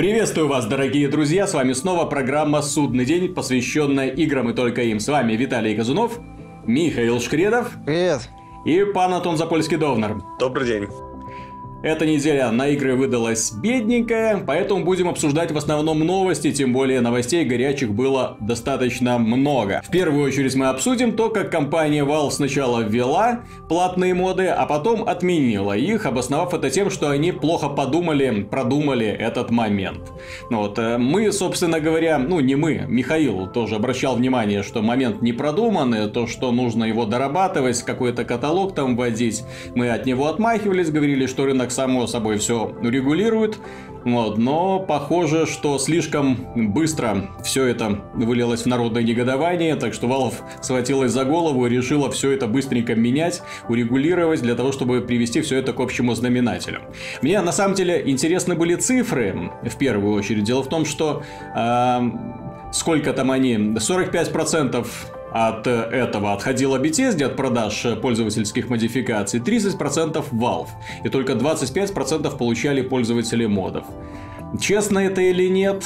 Приветствую вас, дорогие друзья, с вами снова программа «Судный день», посвященная играм и только им. С вами Виталий Казунов, Михаил Шкредов. Привет. И пан Антон Запольский-Довнер. Добрый день. Эта неделя на игры выдалась бедненькая, поэтому будем обсуждать в основном новости, тем более новостей горячих было достаточно много. В первую очередь мы обсудим то, как компания Valve сначала ввела платные моды, а потом отменила их, обосновав это тем, что они плохо подумали, продумали этот момент. Ну вот, э, мы, собственно говоря, ну не мы, Михаил тоже обращал внимание, что момент не продуманный, то, что нужно его дорабатывать, какой-то каталог там вводить, мы от него отмахивались, говорили, что рынок так само собой все регулирует. Вот, но похоже, что слишком быстро все это вылилось в народное негодование, так что Valve схватилась за голову и решила все это быстренько менять, урегулировать для того, чтобы привести все это к общему знаменателю. Мне на самом деле интересны были цифры, в первую очередь. Дело в том, что э, сколько там они, 45% от этого отходила Bethesda от продаж пользовательских модификаций, 30% Valve, и только 25% получали пользователи модов. Честно это или нет?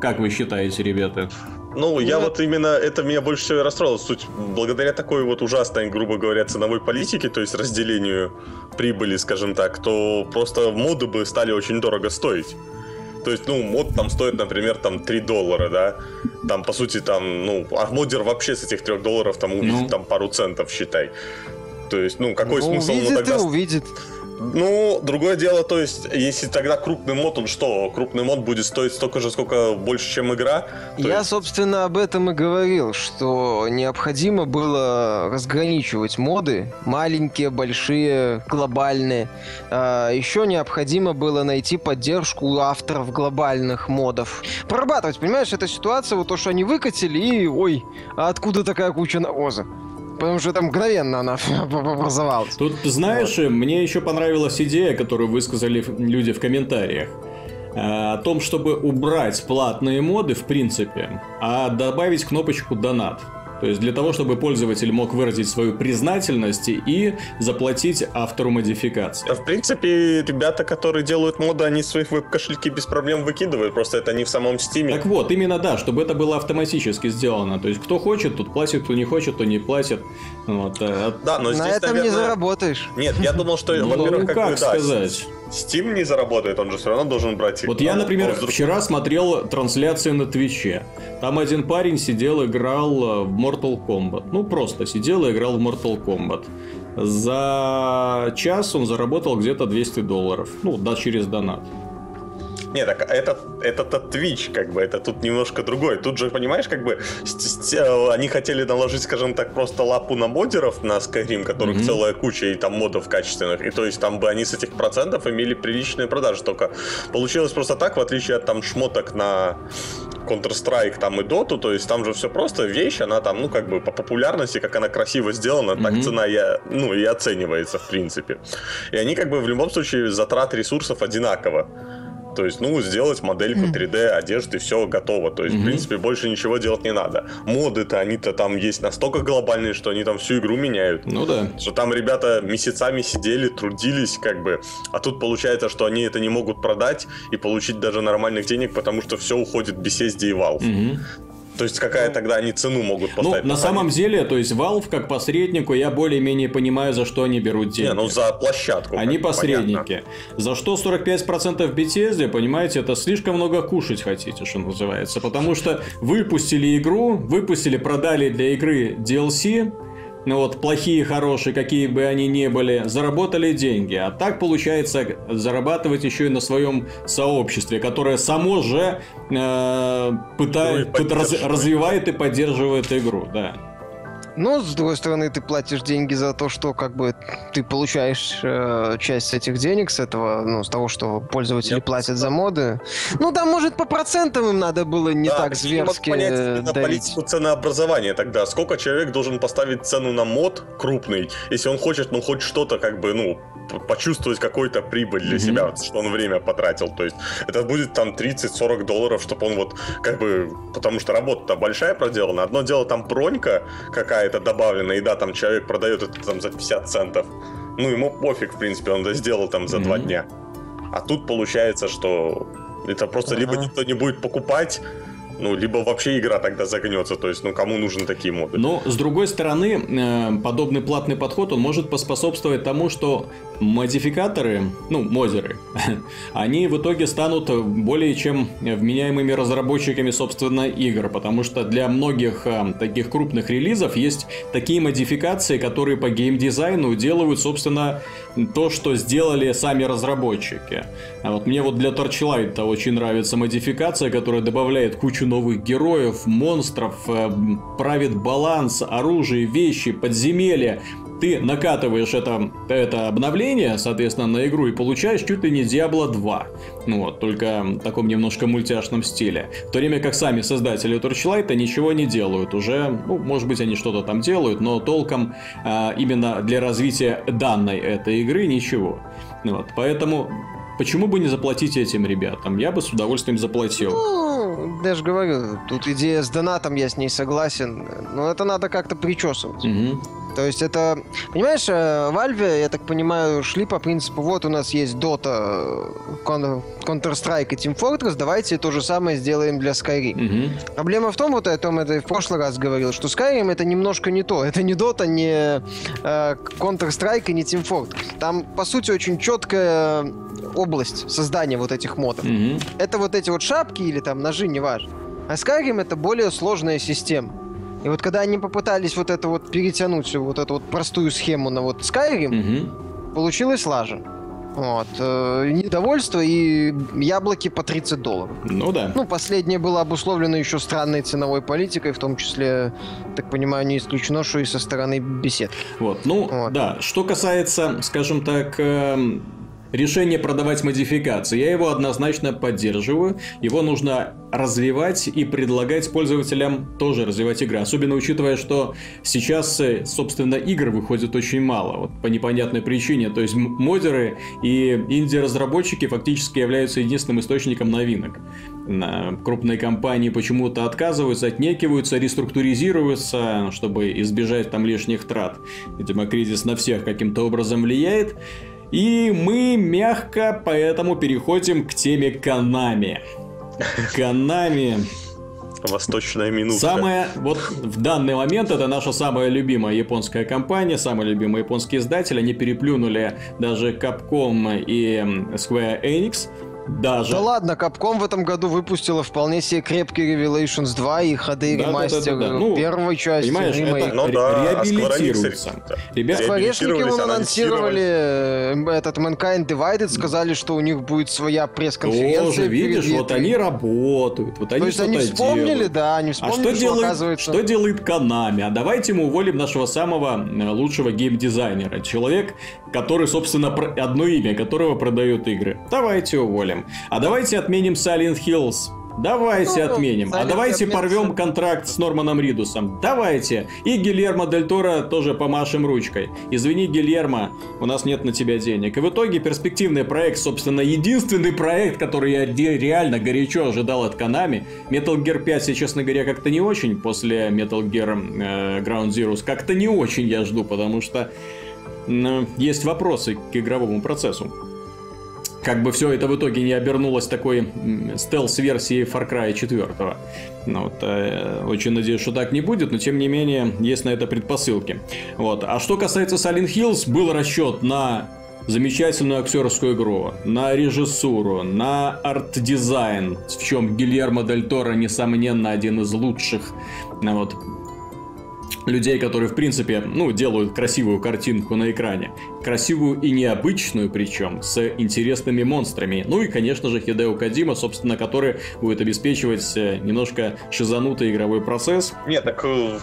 Как вы считаете, ребята? Ну, я вот именно, это меня больше всего и расстроило. Суть, благодаря такой вот ужасной, грубо говоря, ценовой политике, то есть разделению прибыли, скажем так, то просто моды бы стали очень дорого стоить. То есть, ну, мод там стоит, например, там 3 доллара, да. Там, по сути, там, ну, а модер вообще с этих 3 долларов там увидит ну. там пару центов, считай. То есть, ну, какой ну, смысл увидит ему тогда... Увидит. Ну, другое дело, то есть, если тогда крупный мод, он что? Крупный мод будет стоить столько же, сколько больше, чем игра? Я, есть... собственно, об этом и говорил, что необходимо было разграничивать моды, маленькие, большие, глобальные. А еще необходимо было найти поддержку у авторов глобальных модов. Прорабатывать, понимаешь, эта ситуация, вот то, что они выкатили, и ой, а откуда такая куча навоза? Потому что там мгновенно она образовалась. Тут, знаешь, вот. мне еще понравилась идея, которую высказали люди в комментариях э, о том, чтобы убрать платные моды, в принципе, а добавить кнопочку «Донат». То есть для того, чтобы пользователь мог выразить свою признательность и заплатить автору модификации. В принципе, ребята, которые делают моды, они своих веб-кошельки без проблем выкидывают, просто это не в самом Steam е. Так вот, именно да, чтобы это было автоматически сделано. То есть кто хочет, тот платит, кто не хочет, то не платит. Вот. Э, да, но здесь, На этом наверное... не заработаешь. Нет, я думал, что, ну, во-первых, как, как бы, сказать... Steam не заработает, он же все равно должен брать... Вот я, например, вчера смотрел трансляцию на Twitch е. Там один парень сидел, играл в Mortal Kombat. Ну, просто сидел и играл в Mortal Kombat. За час он заработал где-то 200 долларов. Ну, да, через донат. Не, так это, это, это Twitch, как бы, это тут немножко другой. Тут же, понимаешь, как бы, э, они хотели наложить, скажем так, просто лапу на модеров на Skyrim, которых mm-hmm. целая куча, и там модов качественных. И то есть там бы они с этих процентов имели приличные продажи. Только получилось просто так, в отличие от там шмоток на Counter-Strike там и Dota, то есть там же все просто вещь, она там, ну, как бы по популярности, как она красиво сделана, mm-hmm. так цена я, ну, и оценивается, в принципе. И они как бы в любом случае затрат ресурсов одинаково. То есть, ну, сделать модельку 3D одежды, все готово. То есть, mm-hmm. в принципе, больше ничего делать не надо. Моды-то, они-то там есть настолько глобальные, что они там всю игру меняют. Ну да. Что там ребята месяцами сидели, трудились, как бы. А тут получается, что они это не могут продать и получить даже нормальных денег, потому что все уходит в Bethesda и Valve. Mm-hmm. То есть какая тогда они цену могут ну, поставить? Ну, на самом деле, то есть Valve как посреднику, я более-менее понимаю, за что они берут деньги. Не, ну за площадку. Они посредники. Понятно. За что 45% Bethesda, понимаете, это слишком много кушать хотите, что называется. Потому что выпустили игру, выпустили, продали для игры DLC, ну вот плохие, хорошие, какие бы они ни были, заработали деньги. А так получается зарабатывать еще и на своем сообществе, которое само же э, пытает, раз, развивает и поддерживает игру, да. Но, с другой стороны, ты платишь деньги за то, что как бы ты получаешь э, часть этих денег с этого, ну, с того, что пользователи Я платят за моды. Ну, там, может, по процентам им надо было не да, так зверски понять э, давить. политику ценообразования тогда. Сколько человек должен поставить цену на мод крупный, если он хочет, ну, хоть что-то, как бы, ну, почувствовать какой-то прибыль для mm-hmm. себя, что он время потратил. То есть это будет там 30-40 долларов, чтобы он вот как бы, потому что работа-то большая проделана. Одно дело там бронька какая-то добавлена, и да, там человек продает это там за 50 центов. Ну, ему пофиг, в принципе, он это сделал там за mm-hmm. два дня. А тут получается, что Это просто ага. либо никто не будет покупать, ну, либо вообще игра тогда загнется, то есть, ну, кому нужны такие моды? Но, с другой стороны, э, подобный платный подход, он может поспособствовать тому, что модификаторы, ну, модеры, они в итоге станут более чем вменяемыми разработчиками, собственно, игр, потому что для многих э, таких крупных релизов есть такие модификации, которые по геймдизайну делают, собственно, то, что сделали сами разработчики. А вот мне вот для Torchlight очень нравится модификация, которая добавляет кучу новых героев, монстров, э, правит баланс, оружие, вещи, подземелья. Ты накатываешь это, это обновление, соответственно, на игру и получаешь чуть ли не Diablo 2. Ну вот, только в таком немножко мультяшном стиле. В то время как сами создатели Torchlight ничего не делают уже. Ну, может быть, они что-то там делают, но толком а, именно для развития данной этой игры ничего. Ну вот, поэтому Почему бы не заплатить этим ребятам? Я бы с удовольствием заплатил. Ну, я же говорю, тут идея с донатом, я с ней согласен. Но это надо как-то причесывать. Угу. То есть это, понимаешь, э, Valve, я так понимаю, шли по принципу, вот у нас есть Dota, Counter-Strike и Team Fortress, давайте то же самое сделаем для Skyrim. Угу. Проблема в том, вот о том это и в прошлый раз говорил, что Skyrim это немножко не то. Это не Dota, не э, Counter-Strike и не Team Fortress. Там, по сути, очень четкая область создания вот этих модов. Угу. Это вот эти вот шапки или там ножи, неважно. А Skyrim это более сложная система. И вот когда они попытались вот это вот перетянуть вот эту вот простую схему на вот Skyrim, угу. получилось лажа. Вот. Э, недовольство и яблоки по 30 долларов. Ну да. Ну, последнее было обусловлено еще странной ценовой политикой, в том числе, так понимаю, не исключено, что и со стороны бесед. Вот, ну, вот. да. Что касается, скажем так, э Решение продавать модификации, я его однозначно поддерживаю. Его нужно развивать и предлагать пользователям тоже развивать игры. Особенно учитывая, что сейчас, э, собственно, игр выходит очень мало. Вот по непонятной причине. То есть модеры и инди-разработчики фактически являются единственным источником новинок. Крупные компании почему-то отказываются, отнекиваются, реструктуризируются, чтобы избежать там лишних трат. Видимо, кризис на всех каким-то образом влияет. И мы мягко поэтому переходим к теме Канами. Канами. Восточная минута. Самая, вот в данный момент это наша самая любимая японская компания, самый любимый японский издатель. Они переплюнули даже Capcom и Square Enix даже. Да ладно, Capcom в этом году выпустила вполне себе крепкий Revelations 2 и HD да, ремастер да, да, да, да. Ну, первой части. Понимаешь, ремейк. это ну, да, реабилитируется. Ребята, Скворечники вон анонсировали э, этот Mankind Divided, сказали, что у них будет своя пресс-конференция. Тоже, видишь, вот они работают, вот они То есть они вспомнили, делают. да, они вспомнили, а что, делает, оказывается... что делает Konami? А давайте мы уволим нашего самого э, лучшего геймдизайнера. Человек, который, собственно, одно имя которого продает игры. Давайте уволим отменяем. А давайте отменим Silent Hills. Давайте ну, отменим. А давайте порвем контракт с Норманом Ридусом. Давайте. И Гильермо Дель Торо тоже помашем ручкой. Извини, Гильермо, у нас нет на тебя денег. И в итоге перспективный проект, собственно, единственный проект, который я реально горячо ожидал от Konami. Metal Gear 5, я, честно говоря, как-то не очень после Metal Gear э, Ground Zeroes. Как-то не очень я жду, потому что э, есть вопросы к игровому процессу как бы все это в итоге не обернулось такой стелс-версией Far Cry 4. Ну, вот, э, очень надеюсь, что так не будет, но тем не менее есть на это предпосылки. Вот. А что касается Silent Hills, был расчет на замечательную актерскую игру, на режиссуру, на арт-дизайн, в чем Гильермо Дель Торо, несомненно, один из лучших вот, людей, которые, в принципе, ну, делают красивую картинку на экране. Красивую и необычную, причем, с интересными монстрами. Ну и, конечно же, Хидео Кадима, собственно, который будет обеспечивать э, немножко шизанутый игровой процесс. Нет, так, э,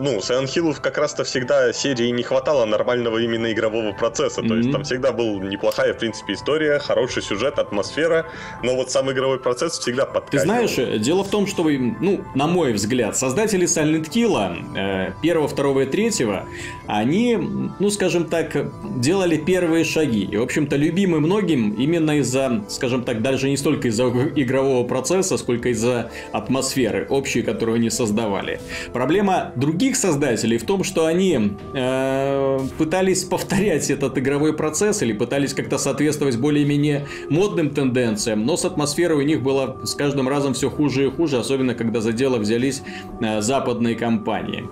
ну, Silent Hill как раз-то всегда серии не хватало нормального именно игрового процесса. Mm-hmm. То есть там всегда был неплохая, в принципе, история, хороший сюжет, атмосфера, но вот сам игровой процесс всегда подкачивал. Ты знаешь, дело в том, что, ну, на мой взгляд, создатели Silent Hill э, первого, второго и третьего, они, ну, скажем так, делали первые шаги. И, в общем-то, любимы многим именно из-за, скажем так, даже не столько из-за игрового процесса, сколько из-за атмосферы общей, которую они создавали. Проблема других создателей в том, что они э, пытались повторять этот игровой процесс или пытались как-то соответствовать более-менее модным тенденциям, но с атмосферой у них было с каждым разом все хуже и хуже, особенно когда за дело взялись э, западные компании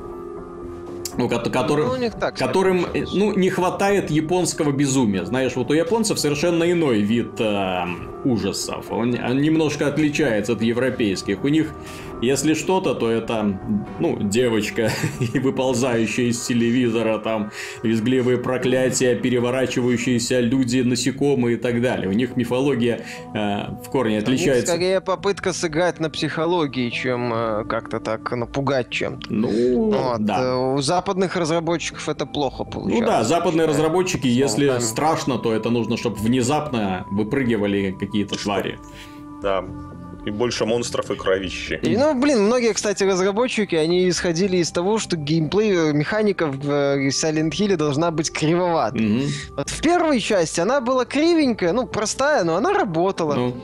ну, которым, ну, так которым ну, не хватает японского безумия. Знаешь, вот у японцев совершенно иной вид э, ужасов. Он, он немножко отличается от европейских. У них если что-то, то это, ну, девочка, выползающая из телевизора, там, визгливые проклятия, переворачивающиеся люди, насекомые и так далее. У них мифология э, в корне отличается. У скорее попытка сыграть на психологии, чем э, как-то так напугать чем-то. Ну, вот. да. Э, у западных разработчиков это плохо получается. Ну да, западные разработчики, если Словами. страшно, то это нужно, чтобы внезапно выпрыгивали какие-то твари. Да, и больше монстров и кровищи. И, ну, блин, многие, кстати, разработчики, они исходили из того, что геймплей э, механика в э, Silent Hill должна быть кривоватой. Mm-hmm. Вот в первой части она была кривенькая, ну, простая, но она работала. Ну.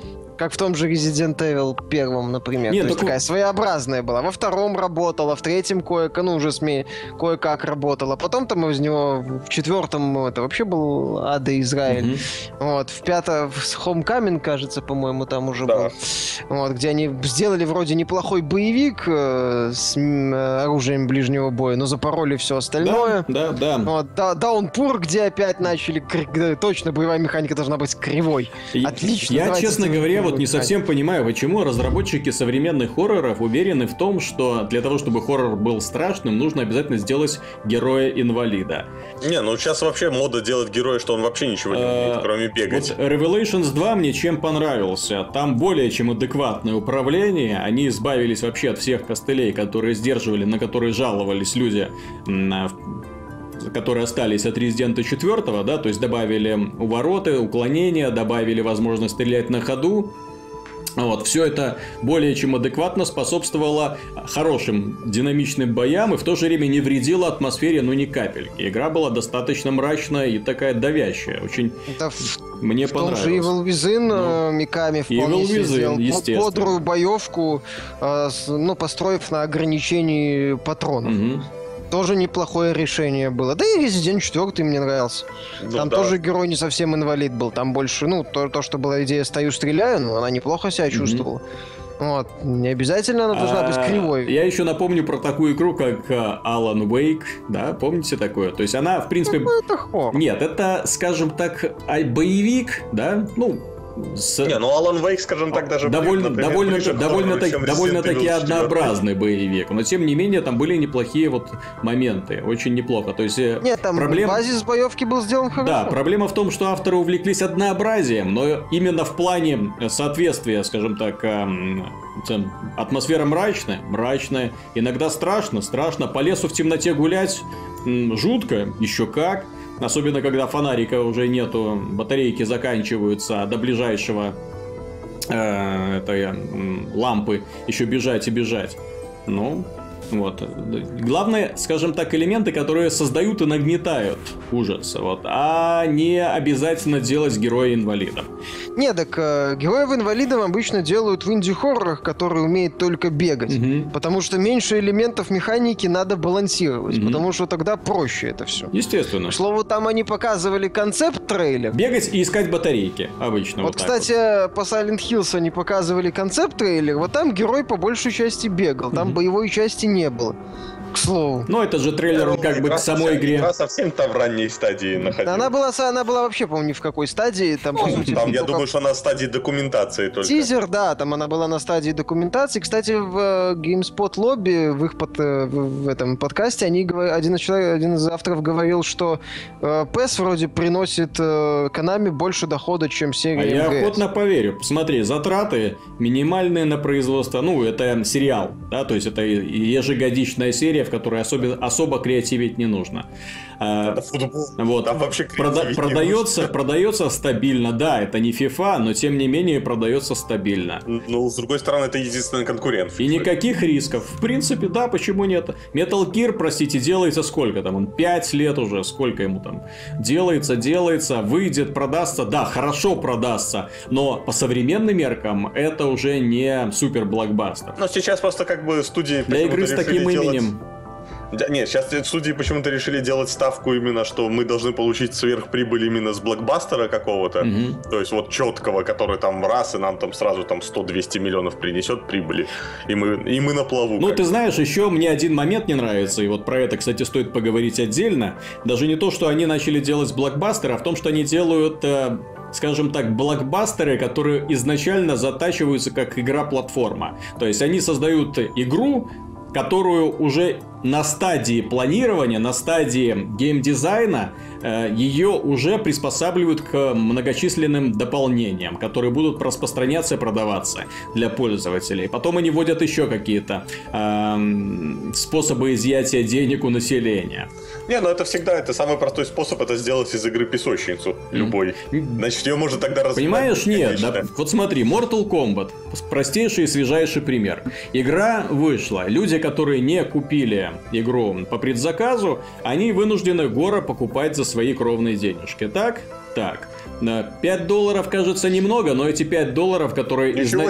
Как в том же Resident Evil первом, например. Нет, То есть такая своеобразная была. Во втором работала, в третьем кое ну, уже СМИ кое-как работала. Потом там из него в четвертом это вообще был Ада Израиль. Mm-hmm. Вот, в пятом в Homecoming, кажется, по-моему, там уже да. был. Вот, где они сделали вроде неплохой боевик э, с э, оружием ближнего боя, но запороли все остальное. Да, да, да. Вот, да Даунпур, где опять начали... Точно боевая механика должна быть кривой. Отлично. Я, честно говоря, вот не совсем понимаю, почему разработчики современных хорроров уверены в том, что для того, чтобы хоррор был страшным, нужно обязательно сделать героя-инвалида. Не, ну сейчас вообще мода делать героя, что он вообще ничего не умеет, а, кроме бегать. Вот Revelations 2 мне чем понравился. Там более чем адекватное управление. Они избавились вообще от всех костылей, которые сдерживали, на которые жаловались люди которые остались от Резидента 4, да, то есть добавили увороты, уклонения, добавили возможность стрелять на ходу, вот, все это более чем адекватно способствовало хорошим динамичным боям и в то же время не вредило атмосфере, ну ни капельки. Игра была достаточно мрачная и такая давящая. Очень это в, мне в понравилось. том же Evil Within ну, э, Миками вполне Evil Within, сделал естественно. бодрую боевку, э, ну, построив на ограничении патронов. Угу. Тоже неплохое решение было. Да и Resident 4 мне нравился. Ну, там да. тоже герой не совсем инвалид был. Там больше, ну, то, то что была идея «стою, стреляю», но она неплохо себя чувствовала. Mm-hmm. Вот. Не обязательно она должна быть а, кривой. Я еще напомню про такую игру, как uh, Alan Wake, да, помните такое? То есть она, в принципе... Ну, это хоррор. Нет, это, скажем так, боевик, да, ну, с... Не, ну Alan Wake, скажем так, даже довольно, например, довольно, ближе довольно, так, довольно таки однообразный боевик, но тем не менее там были неплохие вот моменты, очень неплохо. То есть э, нет, там проблема... базис боевки был сделан хорошо. Да, проблема в том, что авторы увлеклись однообразием, но именно в плане соответствия, скажем так, эм, атмосфера мрачная, мрачная, иногда страшно, страшно, по лесу в темноте гулять жутко, еще как. Особенно, когда фонарика уже нету, батарейки заканчиваются, а до ближайшего э, этой лампы еще бежать и бежать. Ну, вот. Главное, скажем так, элементы, которые создают и нагнетают ужас, вот, а не обязательно делать героя инвалидом. Не, так э, героев инвалидом обычно делают в инди-хоррорах, которые умеют только бегать. Угу. Потому что меньше элементов механики надо балансировать, угу. потому что тогда проще это все. Естественно. К слову, там они показывали концепт трейлер. Бегать и искать батарейки, обычно. Вот, вот кстати, вот. по Silent Hills они показывали концепт трейлер, вот там герой по большей части бегал, там угу. боевой части не не было к слову. Ну, это же трейлер, он как бы к самой игре. Игра совсем там в ранней стадии находилась. Она была, она была вообще, по-моему, ни в какой стадии. Там, ну, по сути, там я думаю, что она в стадии документации только. Тизер, да, там она была на стадии документации. Кстати, в э, GameSpot лобби, в их под, э, в, этом подкасте, они, один, из человек, один из авторов говорил, что э, PES вроде приносит Konami больше дохода, чем серия А я охотно поверю. Посмотри, затраты минимальные на производство. Ну, это сериал, да, то есть это ежегодичная серия серия, в которой особо, особо креативить не нужно. А, футбол. Вот. Там вообще Прода- продается, продается стабильно, да, это не FIFA, но тем не менее продается стабильно. Ну, с другой стороны, это единственный конкурент. И никаких рисков. В принципе, да, почему нет? Metal Gear, простите, делается сколько там? Он 5 лет уже, сколько ему там? Делается, делается, выйдет, продастся. Да, хорошо продастся, но по современным меркам это уже не супер блокбастер. Но сейчас просто как бы студии... Для игры с таким решили делать- именем. Да, нет, сейчас студии почему-то решили делать ставку именно, что мы должны получить сверхприбыль именно с блокбастера какого-то. Мгм. То есть вот четкого, который там раз, и нам там сразу там 100-200 миллионов принесет прибыли. И мы, и мы на плаву. Ну, ты знаешь, еще мне один момент не нравится, и вот про это, кстати, стоит поговорить отдельно. Даже не то, что они начали делать блокбастеры, а в том, что они делают, э, скажем так, блокбастеры, которые изначально затачиваются как игра-платформа. То есть они создают игру, которую уже на стадии планирования, на стадии геймдизайна, ее уже приспосабливают к многочисленным дополнениям, которые будут распространяться и продаваться для пользователей. Потом они вводят еще какие-то эм, способы изъятия денег у населения. Не, ну это всегда, это самый простой способ, это сделать из игры песочницу. Любой. Значит, ее можно тогда развивать. Понимаешь, нет, да, вот смотри, Mortal Kombat, простейший и свежайший пример. Игра вышла, люди, которые не купили игру по предзаказу, они вынуждены гора покупать за свои кровные денежки, так? Так. На 5 долларов кажется немного, но эти 5 долларов, которые изна-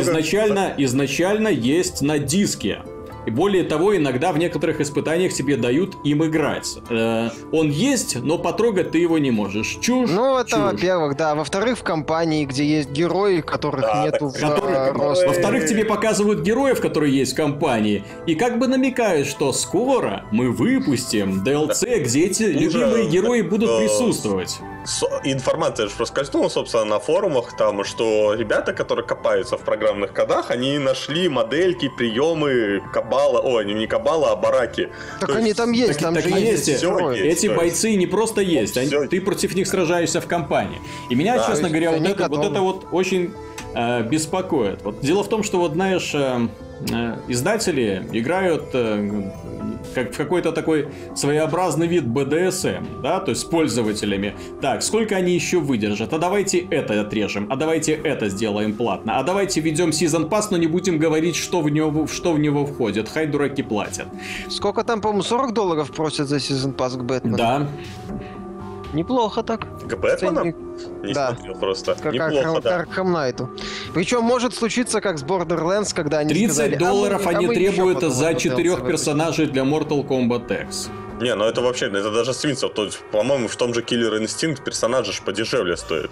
изначально, изначально есть на диске. И более того, иногда в некоторых испытаниях тебе дают им играть. Э, он есть, но потрогать ты его не можешь. Чушь. Ну, это чушь. во-первых, да. Во-вторых, в компании, где есть герои, которых Да, нету так в которые- э, которые- росте. Во-вторых, тебе показывают героев, которые есть в компании, и как бы намекают, что скоро мы выпустим DLC, где эти Уже, любимые герои будут присутствовать. Со- Информация же проскользнула, собственно, на форумах, там, что ребята, которые копаются в программных кодах, они нашли модельки, приемы Кабала, ой, не, не Кабала, а Бараки. Так То они есть- там есть, так- там так же есть есть, герои. есть. Эти есть- бойцы не просто есть, они- ты против них сражаешься в компании. И меня, Да, честно говоря, вот это, вот это вот очень э, беспокоит. Вот дело в том, что вот знаешь, э, издатели играют э, как в какой-то такой своеобразный вид BDSM, да, то есть с пользователями. Так, сколько они еще выдержат? А давайте это отрежем, а давайте это сделаем платно, а давайте введем Season Pass, но не будем говорить, что в него, что в него входит. Хай дураки платят. Сколько там, по-моему, 40 долларов просят за сезон пас к Бэтмену? Да, Неплохо так. К Бэтмену? Не Да. смотрел просто. Как Неплохо, да. Арkham Knight'у. Причем может случиться, как с Borderlands, когда они 30 сказали, «А мы- долларов а они еще требуют за четырех персонажей для Mortal Kombat X. Не, ну это вообще, это даже свинство. То есть, по-моему, в том же Killer Instinct персонажи ж подешевле стоит,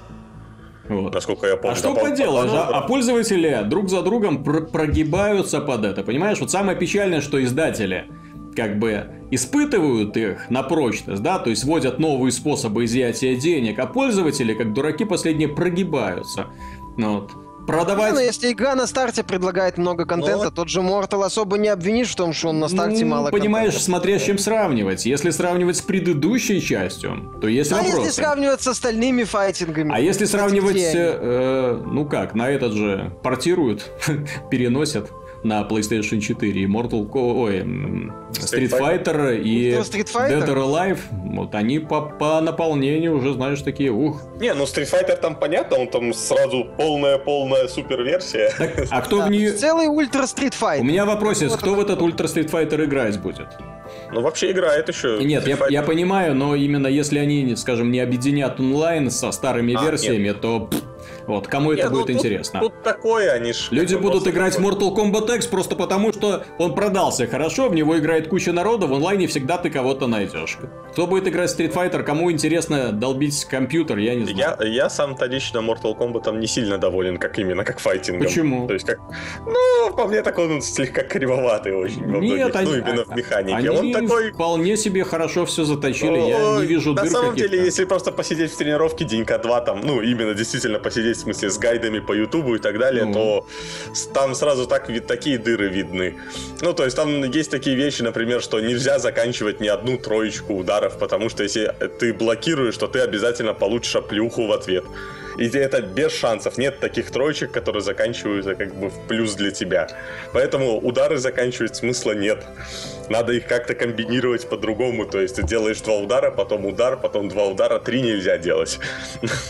Вот. насколько я помню. А что поделаешь, по- а, а пользователи друг за другом пр- прогибаются под это, понимаешь? Вот самое печальное, что издатели как бы испытывают их на прочность, да, то есть вводят новые способы изъятия денег, а пользователи, как дураки последние, прогибаются. Ну Вот. Продавать... Ну, если игра на старте предлагает много контента, Ну, тот же Mortal особо не обвинишь в том, что он на старте Ну, мало Понимаешь, контента. смотря с чем сравнивать. Если сравнивать с предыдущей частью, то есть А вопросы. если сравнивать с остальными файтингами? А если сравнивать, э, ну как, на этот же портируют, переносят на PlayStation 4 и Mortal Ko- ой, Street Street Fighter и Street Fighter? Dead or Alive, вот они по, по наполнению уже, знаешь, такие, ух. Не, ну Street Fighter там понятно, он там сразу полная-полная супер-версия. Так, а кто Да, в нее... Целый ультра стрит файт. У меня вопросец, Вот кто в это этот Ультра Street Fighter играть будет? Ну вообще играет еще. Нет, я, Street Fighter. я понимаю, но именно если они, скажем, не объединят онлайн со старыми А, версиями, то пф, вот кому это ну, будет тут- интересно? Тут такое, они ж... Люди будут играть в такое. Mortal Kombat X просто потому, что он продался хорошо, в него играет куча народа, в онлайне всегда ты кого-то найдешь. Кто будет играть в Street Fighter, кому интересно долбить компьютер, я не знаю. Я, я сам-то лично Mortal Kombat не сильно доволен, как именно, как файтингом. Почему? То есть как... Ну, по мне так он слегка кривоватый очень во многих, Нет, они, ну, именно в механике. они он такой... вполне себе хорошо все заточили, я не вижу На самом деле, если просто посидеть в тренировке денька два, там, ну, именно действительно посидеть, в смысле, с гайдами по Ютубу и так далее, Ну. то там сразу так, такие дыры видны. Ну, то есть там есть такие вещи, например, что нельзя заканчивать ни одну троечку ударов, потому что если ты блокируешь, то ты обязательно получишь оплюху в ответ. И это без шансов. Нет таких троечек, которые заканчиваются как бы в плюс для тебя. Поэтому удары заканчивать смысла нет. Надо их как-то комбинировать по-другому. То есть ты делаешь два удара, потом удар, потом два удара, три нельзя делать.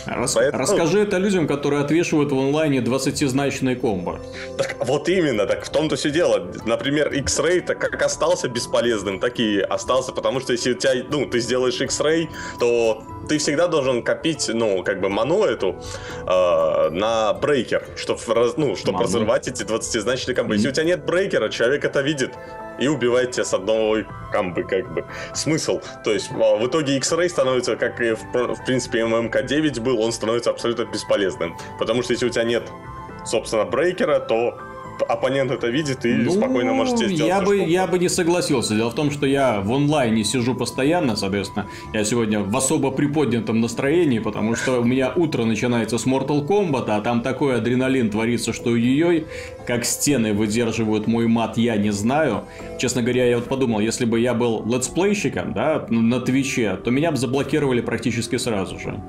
Рас... Поэтому... Расскажи это людям, которые отвешивают в онлайне 20-значные комбо. Так вот именно, так в том-то все дело. Например, X-Ray так как остался бесполезным, так и остался, потому что если у тебя, ну, ты сделаешь X-Ray, то ты всегда должен копить, ну, как бы ману эту э, на брейкер, чтобы, ну, чтобы разрывать эти 20-значные комбы. Mm-hmm. Если у тебя нет брейкера, человек это видит и убивает тебя с одной камбы, как бы. Смысл. То есть а, в итоге X-Ray становится, как и в, в принципе ММК-9 был, он становится абсолютно бесполезным. Потому что если у тебя нет, собственно, брейкера, то оппонент это видит и ну, спокойно можете сделать. Я бы, я бы не согласился. Дело в том, что я в онлайне сижу постоянно, соответственно. Я сегодня в особо приподнятом настроении, потому что у меня утро начинается с Mortal Kombat, а там такой адреналин творится, что ей как стены выдерживают мой мат, я не знаю. Честно говоря, я вот подумал, если бы я был летсплейщиком, да, на Twitch е, то меня бы заблокировали практически сразу же.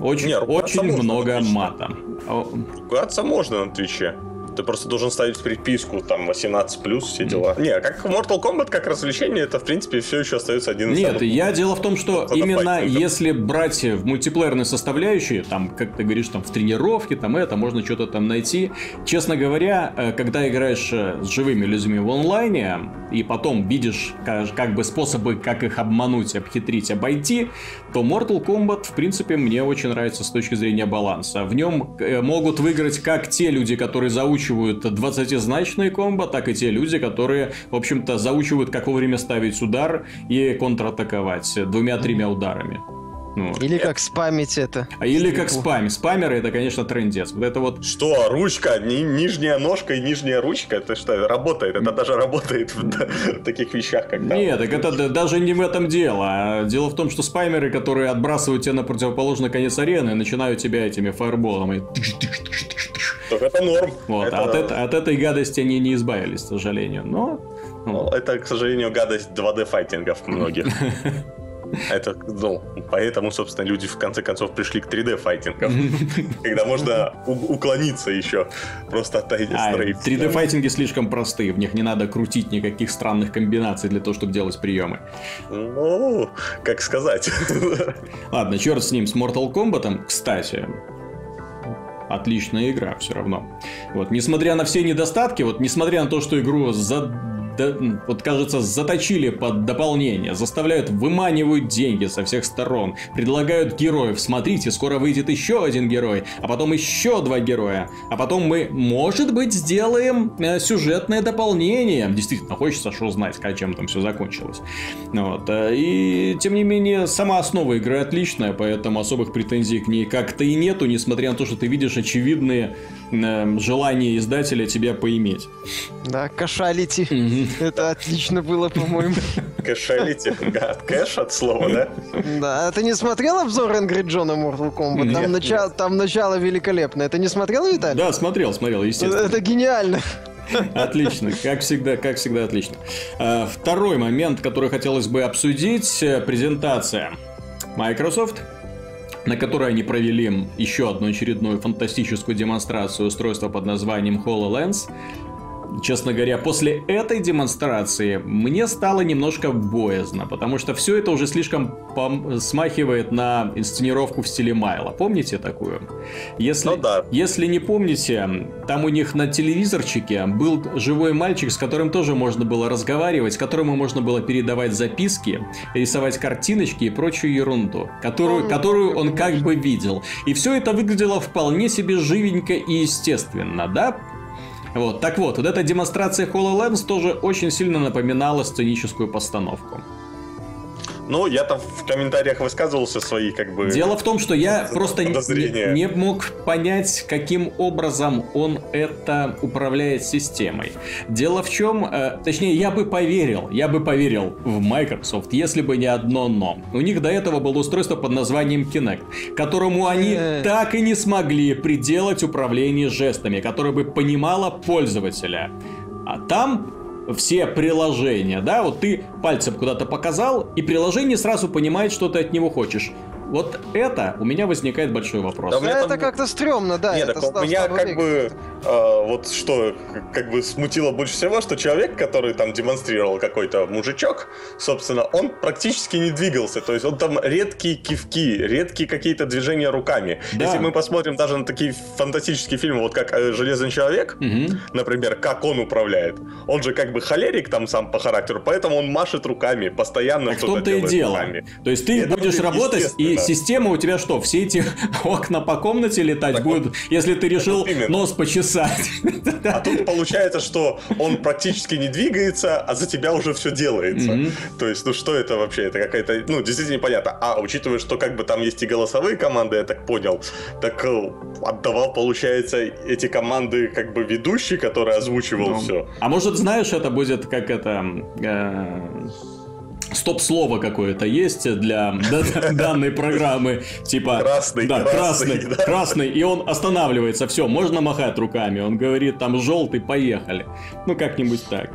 Очень, не, очень много мата. Ругаться можно на Twitch е. Ты просто должен ставить приписку, там, 18 плюс, все дела. Не, как Mortal Kombat, как развлечение, это, в принципе, все еще остается один из Нет, самых... я дело в том, что именно если брать в мультиплеерной составляющей, там, как ты говоришь, там, в тренировке, там, это, можно что-то там найти. Честно говоря, э, когда играешь э, с живыми людьми в онлайне, и потом видишь, как, как бы, способы, как их обмануть, обхитрить, обойти, то Mortal Kombat, в принципе, мне очень нравится с точки зрения баланса. В нем э, могут выиграть как те люди, которые заучивают заучивают 20-значные комбо, так и те люди, которые, в общем-то, заучивают, как вовремя ставить удар и контратаковать двумя-тремя ударами. Ну, Или как спамить это. А или как спамить. Спамеры это, конечно, трендец. Вот это вот. Что, ручка, ни, нижняя ножка и нижняя ручка, это что, работает? Это даже работает в, в таких вещах, как Нет, так это даже не в этом дело. А дело в том, что спамеры, которые отбрасывают тебя на противоположный конец арены, начинают тебя этими фаерболами так это норм. Вот, это... От, это, от этой гадости они не избавились, к сожалению. Но... Ну, это, к сожалению, гадость 2D файтингов многих. Это, ну, поэтому, собственно, люди в конце концов пришли к 3D файтингам, когда можно уклониться еще просто от а, 3D файтинги слишком простые, в них не надо крутить никаких странных комбинаций для того, чтобы делать приемы. Ну, как сказать. Ладно, черт с ним, с Mortal Kombat, кстати, отличная игра все равно. Вот, несмотря на все недостатки, вот, несмотря на то, что игру за да, вот кажется, заточили под дополнение, заставляют выманивают деньги со всех сторон, предлагают героев, смотрите, скоро выйдет еще один герой, а потом еще два героя, а потом мы, может быть, сделаем э, сюжетное дополнение. Действительно, хочется что знать, как чем там все закончилось. Вот. Э, и, тем не менее, сама основа игры отличная, поэтому особых претензий к ней как-то и нету, несмотря на то, что ты видишь очевидные э, желания издателя тебя поиметь. Да, кошалити. Это отлично было, по-моему. Кэшалити. Кэш от слова, да? Да. А ты не смотрел обзор Angry John Mortal Kombat? Там, начало, там начало великолепное. Ты не смотрел, Виталий? Да, смотрел, смотрел, естественно. Это гениально. Отлично, как всегда, как всегда отлично. А, второй момент, который хотелось бы обсудить, э, презентация Microsoft на которой они провели еще одну очередную фантастическую демонстрацию устройства под названием HoloLens честно говоря, после этой демонстрации мне стало немножко боязно, потому что все это уже слишком смахивает на инсценировку в стиле Майла. Помните такую? Если, ну, да. если не помните, там у них на телевизорчике был живой мальчик, с которым тоже можно было разговаривать, которому можно было передавать записки, рисовать картиночки и прочую ерунду, которую, которую он как бы видел. И все это выглядело вполне себе живенько и естественно, да? Вот, так вот, вот эта демонстрация HoloLens тоже очень сильно напоминала сценическую постановку. Ну, я там в комментариях высказывался свои, как бы... Дело в том, что я просто не, не мог понять, каким образом он это управляет системой. Дело в чем, э, точнее, я бы поверил, я бы поверил в Microsoft, если бы не одно но. У них до этого было устройство под названием Kinect, которому они э. так и не смогли приделать управление жестами, которое бы понимало пользователя. А там все приложения, да, вот ты пальцем куда-то показал, и приложение сразу понимает, что ты от него хочешь. Вот это у меня возникает большой вопрос. Да, да это там... как-то стрёмно, да. Нет, так у меня как бы э, вот что как бы смутило больше всего, что человек, который там демонстрировал какой-то мужичок, собственно, он практически не двигался. То есть он там редкие кивки, редкие какие-то движения руками. Да. Если мы посмотрим даже на такие фантастические фильмы, вот как э, Железный человек, угу. например, как он управляет. Он же как бы холерик там сам по характеру, поэтому он машет руками, постоянно так что-то делает и дело. руками. То есть ты это будешь работать, и система у тебя что, все эти окна по комнате летать так будут, вот, если ты решил вот нос почесать. А тут получается, что он практически не двигается, а за тебя уже все делается. То есть, ну что это вообще? Это какая-то, ну, действительно непонятно. А учитывая, что как бы там есть и голосовые команды, я так понял, так э, отдавал, получается, эти команды как бы ведущий, который озвучивал ну, все. А может, знаешь, это будет как это... Э, стоп-слово какое-то есть для данной программы, типа красный, да, красный, красный, да. красный, и он останавливается, все, можно махать руками, он говорит там желтый, поехали, ну как-нибудь так.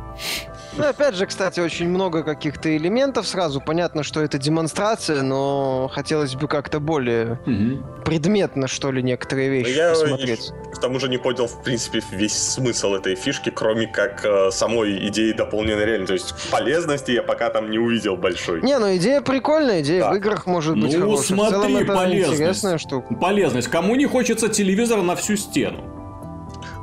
Ну, опять же, кстати, очень много каких-то элементов сразу. Понятно, что это демонстрация, но хотелось бы как-то более угу. предметно, что ли, некоторые вещи я посмотреть. К тому же не понял, в принципе, весь смысл этой фишки, кроме как э, самой идеи дополненной реальности. То есть полезности я пока там не увидел большой. Не, ну идея прикольная, идея да. в играх может быть ну, хорошая. смотри, в целом, это полезность. интересная штука. Полезность. Кому не хочется телевизор на всю стену?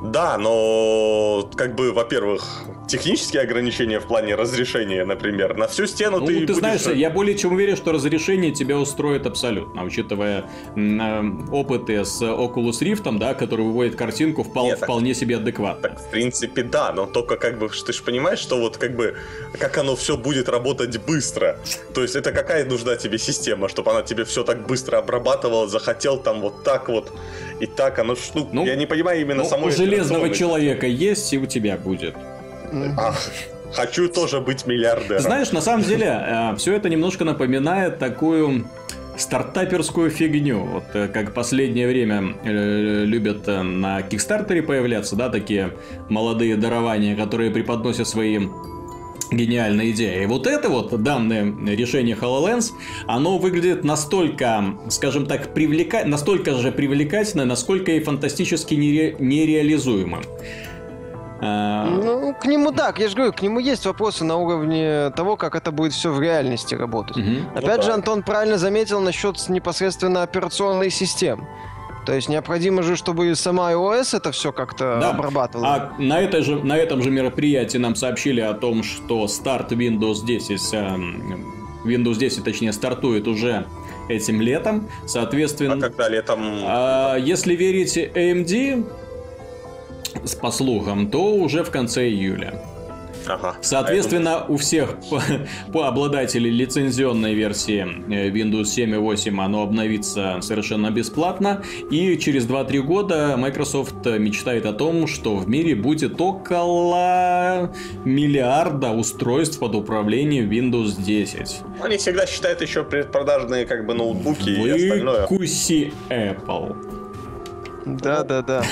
Да, но как бы, во-первых, технические ограничения в плане разрешения, например, на всю стену ну, ты. Ты будешь... знаешь, я более чем уверен, что разрешение тебя устроит абсолютно, учитывая э, опыты с Oculus Rift, да, который выводит картинку впол... Нет, вполне так, себе адекватно. Так, в принципе, да, но только как бы ты же понимаешь, что вот как бы как оно все будет работать быстро. То есть это какая нужна тебе система, чтобы она тебе все так быстро обрабатывала, захотел там вот так вот и так, оно ну, ну я не понимаю именно ну, самой. У железного человека есть и у тебя будет. Ах, хочу тоже быть миллиардером. Знаешь, на самом деле, э, все это немножко напоминает такую стартаперскую фигню. Вот э, как последнее время э, любят на Кикстартере появляться, да, такие молодые дарования, которые преподносят свои гениальная идея. И вот это вот данное решение HoloLens, оно выглядит настолько, скажем так, привлека... настолько же привлекательно, насколько и фантастически нере... нереализуемым. А, ну, к нему так, я же говорю, к нему есть вопросы на уровне того, как это будет все в реальности работать. Угу. Опять ну, же, да. Антон правильно заметил насчет непосредственно операционной системы. То есть необходимо же, чтобы сама iOS это все как-то да. обрабатывала. А на, этой же, на этом же мероприятии нам сообщили о том, что старт Windows 10, эм, Windows 10, точнее, стартует уже этим летом. Соответственно... А когда летом? А, если верить AMD, по слухам, то уже в конце июля. Ага. Соответственно, а у всех по, по обладателей лицензионной версии э, Windows 7 и 8 оно обновится совершенно бесплатно. И через 2-3 года Microsoft мечтает о том, что в мире будет около миллиарда устройств под управлением Windows 10. Они всегда считают еще предпродажные как бы ноутбуки Выкуси и остальное. Выкуси Apple. Да, да, да.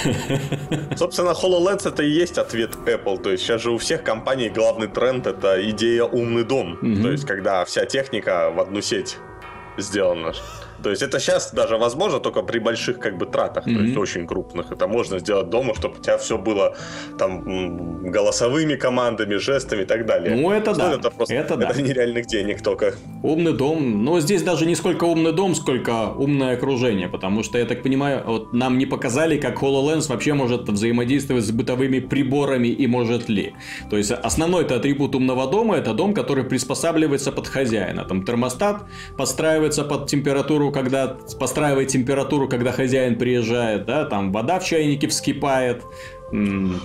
Собственно, HoloLens это и есть ответ Apple. То есть сейчас же у всех компаний главный тренд это идея умный дом. То есть когда вся техника в одну сеть сделана. То есть это сейчас даже возможно только при больших как бы тратах, mm-hmm. то есть очень крупных. Это можно сделать дома, чтобы у тебя все было там голосовыми командами, жестами и так далее. Ну это да. Это просто это, да. это нереальных денег только. Умный дом. Но здесь даже не сколько умный дом, сколько умное окружение. Потому что, я так понимаю, вот нам не показали, как HoloLens вообще может взаимодействовать с бытовыми приборами и может ли. То есть основной это атрибут умного дома это дом, который приспосабливается под хозяина. Там термостат подстраивается под температуру когда постраивает температуру, когда хозяин приезжает, да, там вода в чайнике вскипает,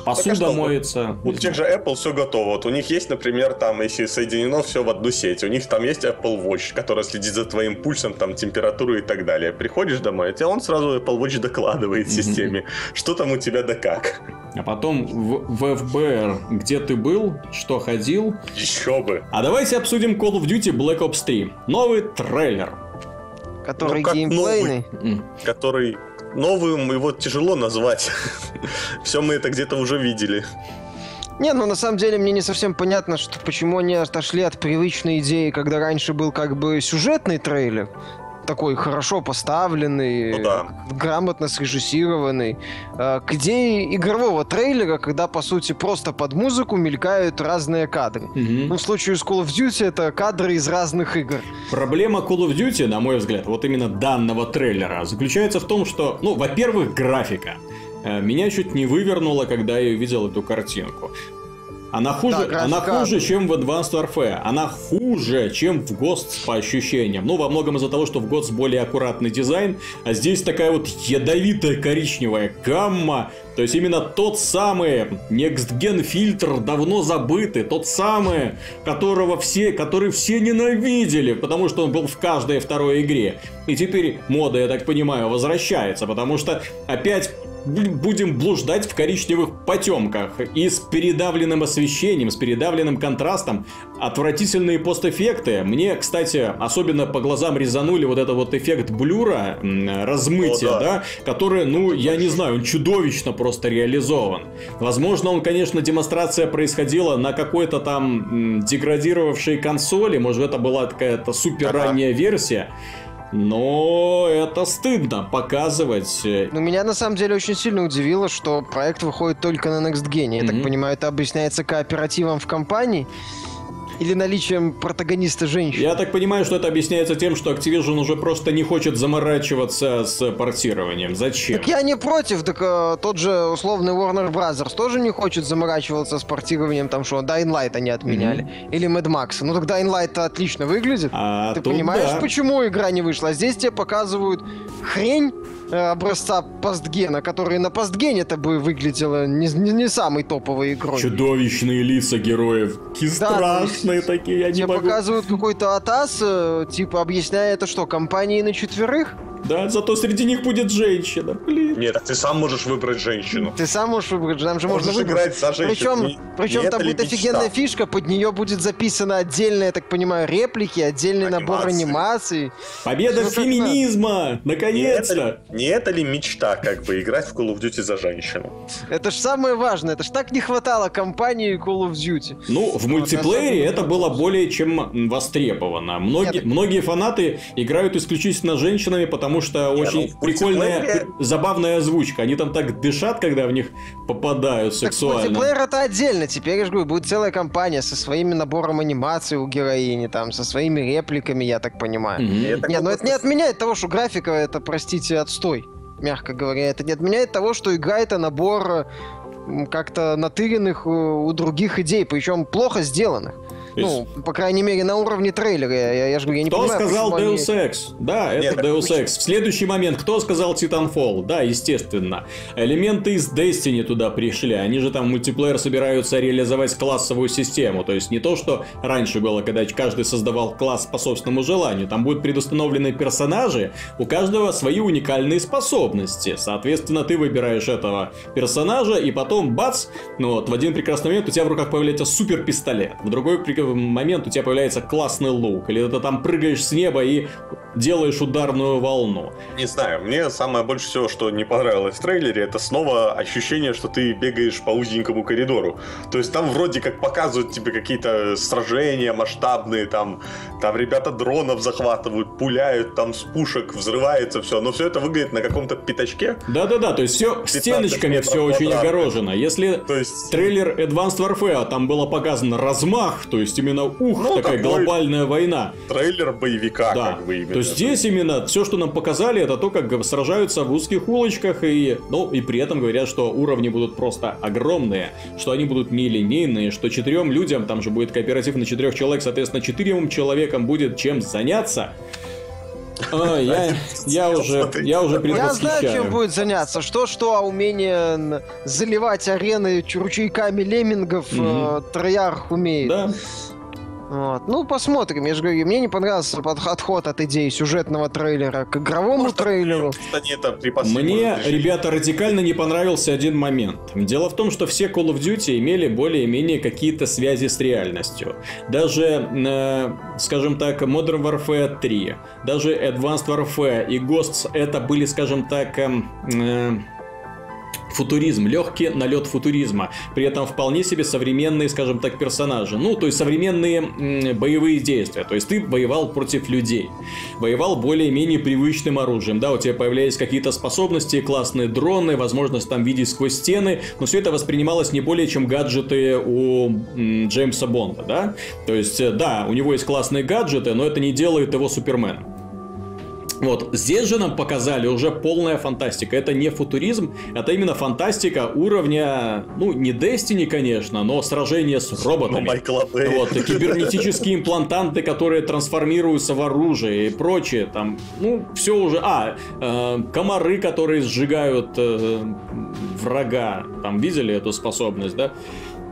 посуда что, моется. У тех же Apple все готово. Вот у них есть, например, там, если соединено все в одну сеть, у них там есть Apple Watch, который следит за твоим пульсом, там, температурой и так далее. Приходишь домой, а тебе он сразу Apple Watch докладывает системе, что там у тебя да как. А потом в, в FBR, где ты был, что ходил. Еще бы. А давайте обсудим Call of Duty Black Ops 3. Новый трейлер. Который ну, геймплейный. Новый, который новым его тяжело назвать. Все мы это где-то уже видели. Не, ну на самом деле мне не совсем понятно, что почему они отошли от привычной идеи, когда раньше был как бы сюжетный трейлер. Такой хорошо поставленный, Ну да. грамотно срежиссированный, э, к идее игрового трейлера, когда, по сути, просто под музыку мелькают разные кадры. Мгм. Ну, в случае с Call of Duty это кадры из разных игр. Проблема Call of Duty, на мой взгляд, вот именно данного трейлера, заключается в том, что, ну, во-первых, графика. Э, Меня чуть не вывернуло, когда я увидел эту картинку. Она хуже, графика она хуже, чем в Advanced Warfare. Она хуже, чем в Ghosts по ощущениям. Ну, во многом из-за того, что в Ghosts более аккуратный дизайн, а здесь такая вот ядовитая коричневая гамма. То есть именно тот самый Next Gen фильтр давно забытый, тот самый, которого все, который все ненавидели, потому что он был в каждой второй игре. И теперь мода, я так понимаю, возвращается, потому что опять будем блуждать в коричневых потемках и с передавленным освещением, с передавленным контрастом. Отвратительные постэффекты. Мне, кстати, особенно по глазам резанули вот этот вот эффект блюра, размытия, О, да. да, который, ну, я не знаю, он чудовищно просто реализован. Возможно, он, конечно, демонстрация происходила на какой-то там деградировавшей консоли, может, это была какая-то супер ранняя версия. Но это стыдно показывать. э, Но меня на самом деле очень сильно удивило, что проект выходит только на Next Gen. Я Мгм. так понимаю, это объясняется кооперативом в компании или наличием протагониста женщины. Я так понимаю, что это объясняется тем, что Activision уже просто не хочет заморачиваться с портированием. Зачем? Так я не против, так э, тот же условный Warner Brothers тоже не хочет заморачиваться с портированием, там что, Dying Light они отменяли. Или Mad Max. Ну так Dying Light отлично выглядит. А Ты понимаешь, да. почему игра не вышла? Здесь тебе показывают хрень э, образца постгена, который на постгене-то бы выглядела не, не, не самой топовой игрой. Чудовищные лица героев. Да, страшные такие, я не Тебе могу. показывают какой-то атас, э, типа объясняя это что, компании на четверых? Да, зато среди них будет женщина. Блин. Нет, ты сам можешь выбрать женщину. Ты сам можешь выбрать, там же можно Можешь выбрать. играть за женщину. Причем, Не- причем не там будет офигенная мечта? фишка, под нее будет записано отдельно, я так понимаю, реплики, отдельный набор Анимации. анимаций. Победа Ну, феминизма! Не это, Наконец-то! ли, не это ли мечта, как бы, играть в Call of Duty за женщину? Это ж самое важное, это ж так не хватало компании Call of Duty. Ну, в мультиплеере это было более чем востребовано. Многие, многие фанаты играют исключительно с женщинами, потому что Не, очень ну, прикольная, мультиплеере- забавная озвучка. Они там так дышат, когда в них попадают Так сексуально. мультиплеер это отдельно, теперь я же говорю, будет целая компания со своим набором анимации у героини, там, со своими репликами, я так понимаю. Мгм. Это Не, как но это не отменяет того, что графика это, простите, отстой, мягко говоря. Это не отменяет того, что игра это набор как-то натыренных э, у других идей, причем плохо сделанных. Ну, по крайней мере, на уровне трейлера. Я, я, же говорю, я не Кто понимаю, сказал они- Deus Ex? Да, это Нет, Deus Ex. В следующий момент, кто сказал Titanfall? Да, естественно. Элементы из Destiny туда пришли. Они же там в мультиплеер собираются реализовать классовую систему. То есть не то, что раньше было, когда каждый создавал класс по собственному желанию. Там будут предустановлены персонажи, у каждого свои уникальные способности. Соответственно, ты выбираешь этого персонажа, и потом, бац, ну вот, в один прекрасный момент у тебя в руках появляется супер пистолет. В другой прик- момент у тебя появляется классный лук. Или ты там прыгаешь с неба и делаешь ударную волну. Не знаю, мне самое больше всего, что не понравилось в трейлере, это снова ощущение, что ты бегаешь по узенькому коридору. То есть там вроде как показывают тебе какие-то сражения масштабные, там, там ребята дронов захватывают, пуляют, там с пушек взрывается все, но все это выглядит на каком-то пятачке. Да-да-да, то есть все 15 стеночками все очень огорожено. Если То есть трейлер Advanced Warfare там было показано размах, то есть именно ух, Ну, такая глобальная война. трейлер боевика, Да, как бы именно. то здесь именно все, что нам показали, это то, как сражаются в узких улочках, и, ну, и при этом говорят, что уровни будут просто огромные, что они будут нелинейные, что четырем людям, там же будет кооператив на четырех человек, соответственно, четырем человекам будет чем заняться. А, я, я уже, я уже Я знаю, чем предвосхищаю. будет заняться. Что-что, а умение заливать арены ручейками леммингов Мгм. э, Троярх умеет. Да, Вот. Ну, посмотрим. Я же говорю, мне не понравился отход от идеи сюжетного трейлера к игровому Может, трейлеру. Они это Мне, ребята, радикально не понравился один момент. Дело в том, что все Call of Duty имели более-менее какие-то связи с реальностью. Даже, э, скажем так, Modern Warfare 3, даже Advanced Warfare и Ghosts это были, скажем так, эм, э, футуризм, легкий налет футуризма. При этом вполне себе современные, скажем так, персонажи. Ну, то есть современные м, боевые действия. То есть ты воевал против людей. Воевал более-менее привычным оружием. Да, у тебя появлялись какие-то способности, классные дроны, возможность там видеть сквозь стены. Но все это воспринималось не более чем гаджеты у м, Джеймса Бонда, да? То есть, э, да, у него есть классные гаджеты, но это не делает его Суперменом. Вот, здесь же нам показали уже полная фантастика. Это не футуризм, это именно фантастика уровня, ну, не Destiny, конечно, но сражение с роботами. Майкла Бэй. Вот, кибернетические имплантанты, которые трансформируются в оружие и прочее. Там, ну, все уже... А, э, комары, которые сжигают э, врага. Там видели эту способность, да?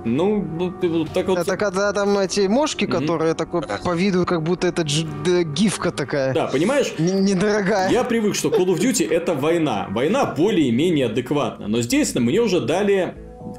Ну, ну, так вот... Это когда там эти мошки, которые такой по виду, как будто это дж- гифка такая. Да, понимаешь? Н- Недорогая. Я привык, что Call of Duty это война. Война более-менее адекватна. Но здесь мне уже дали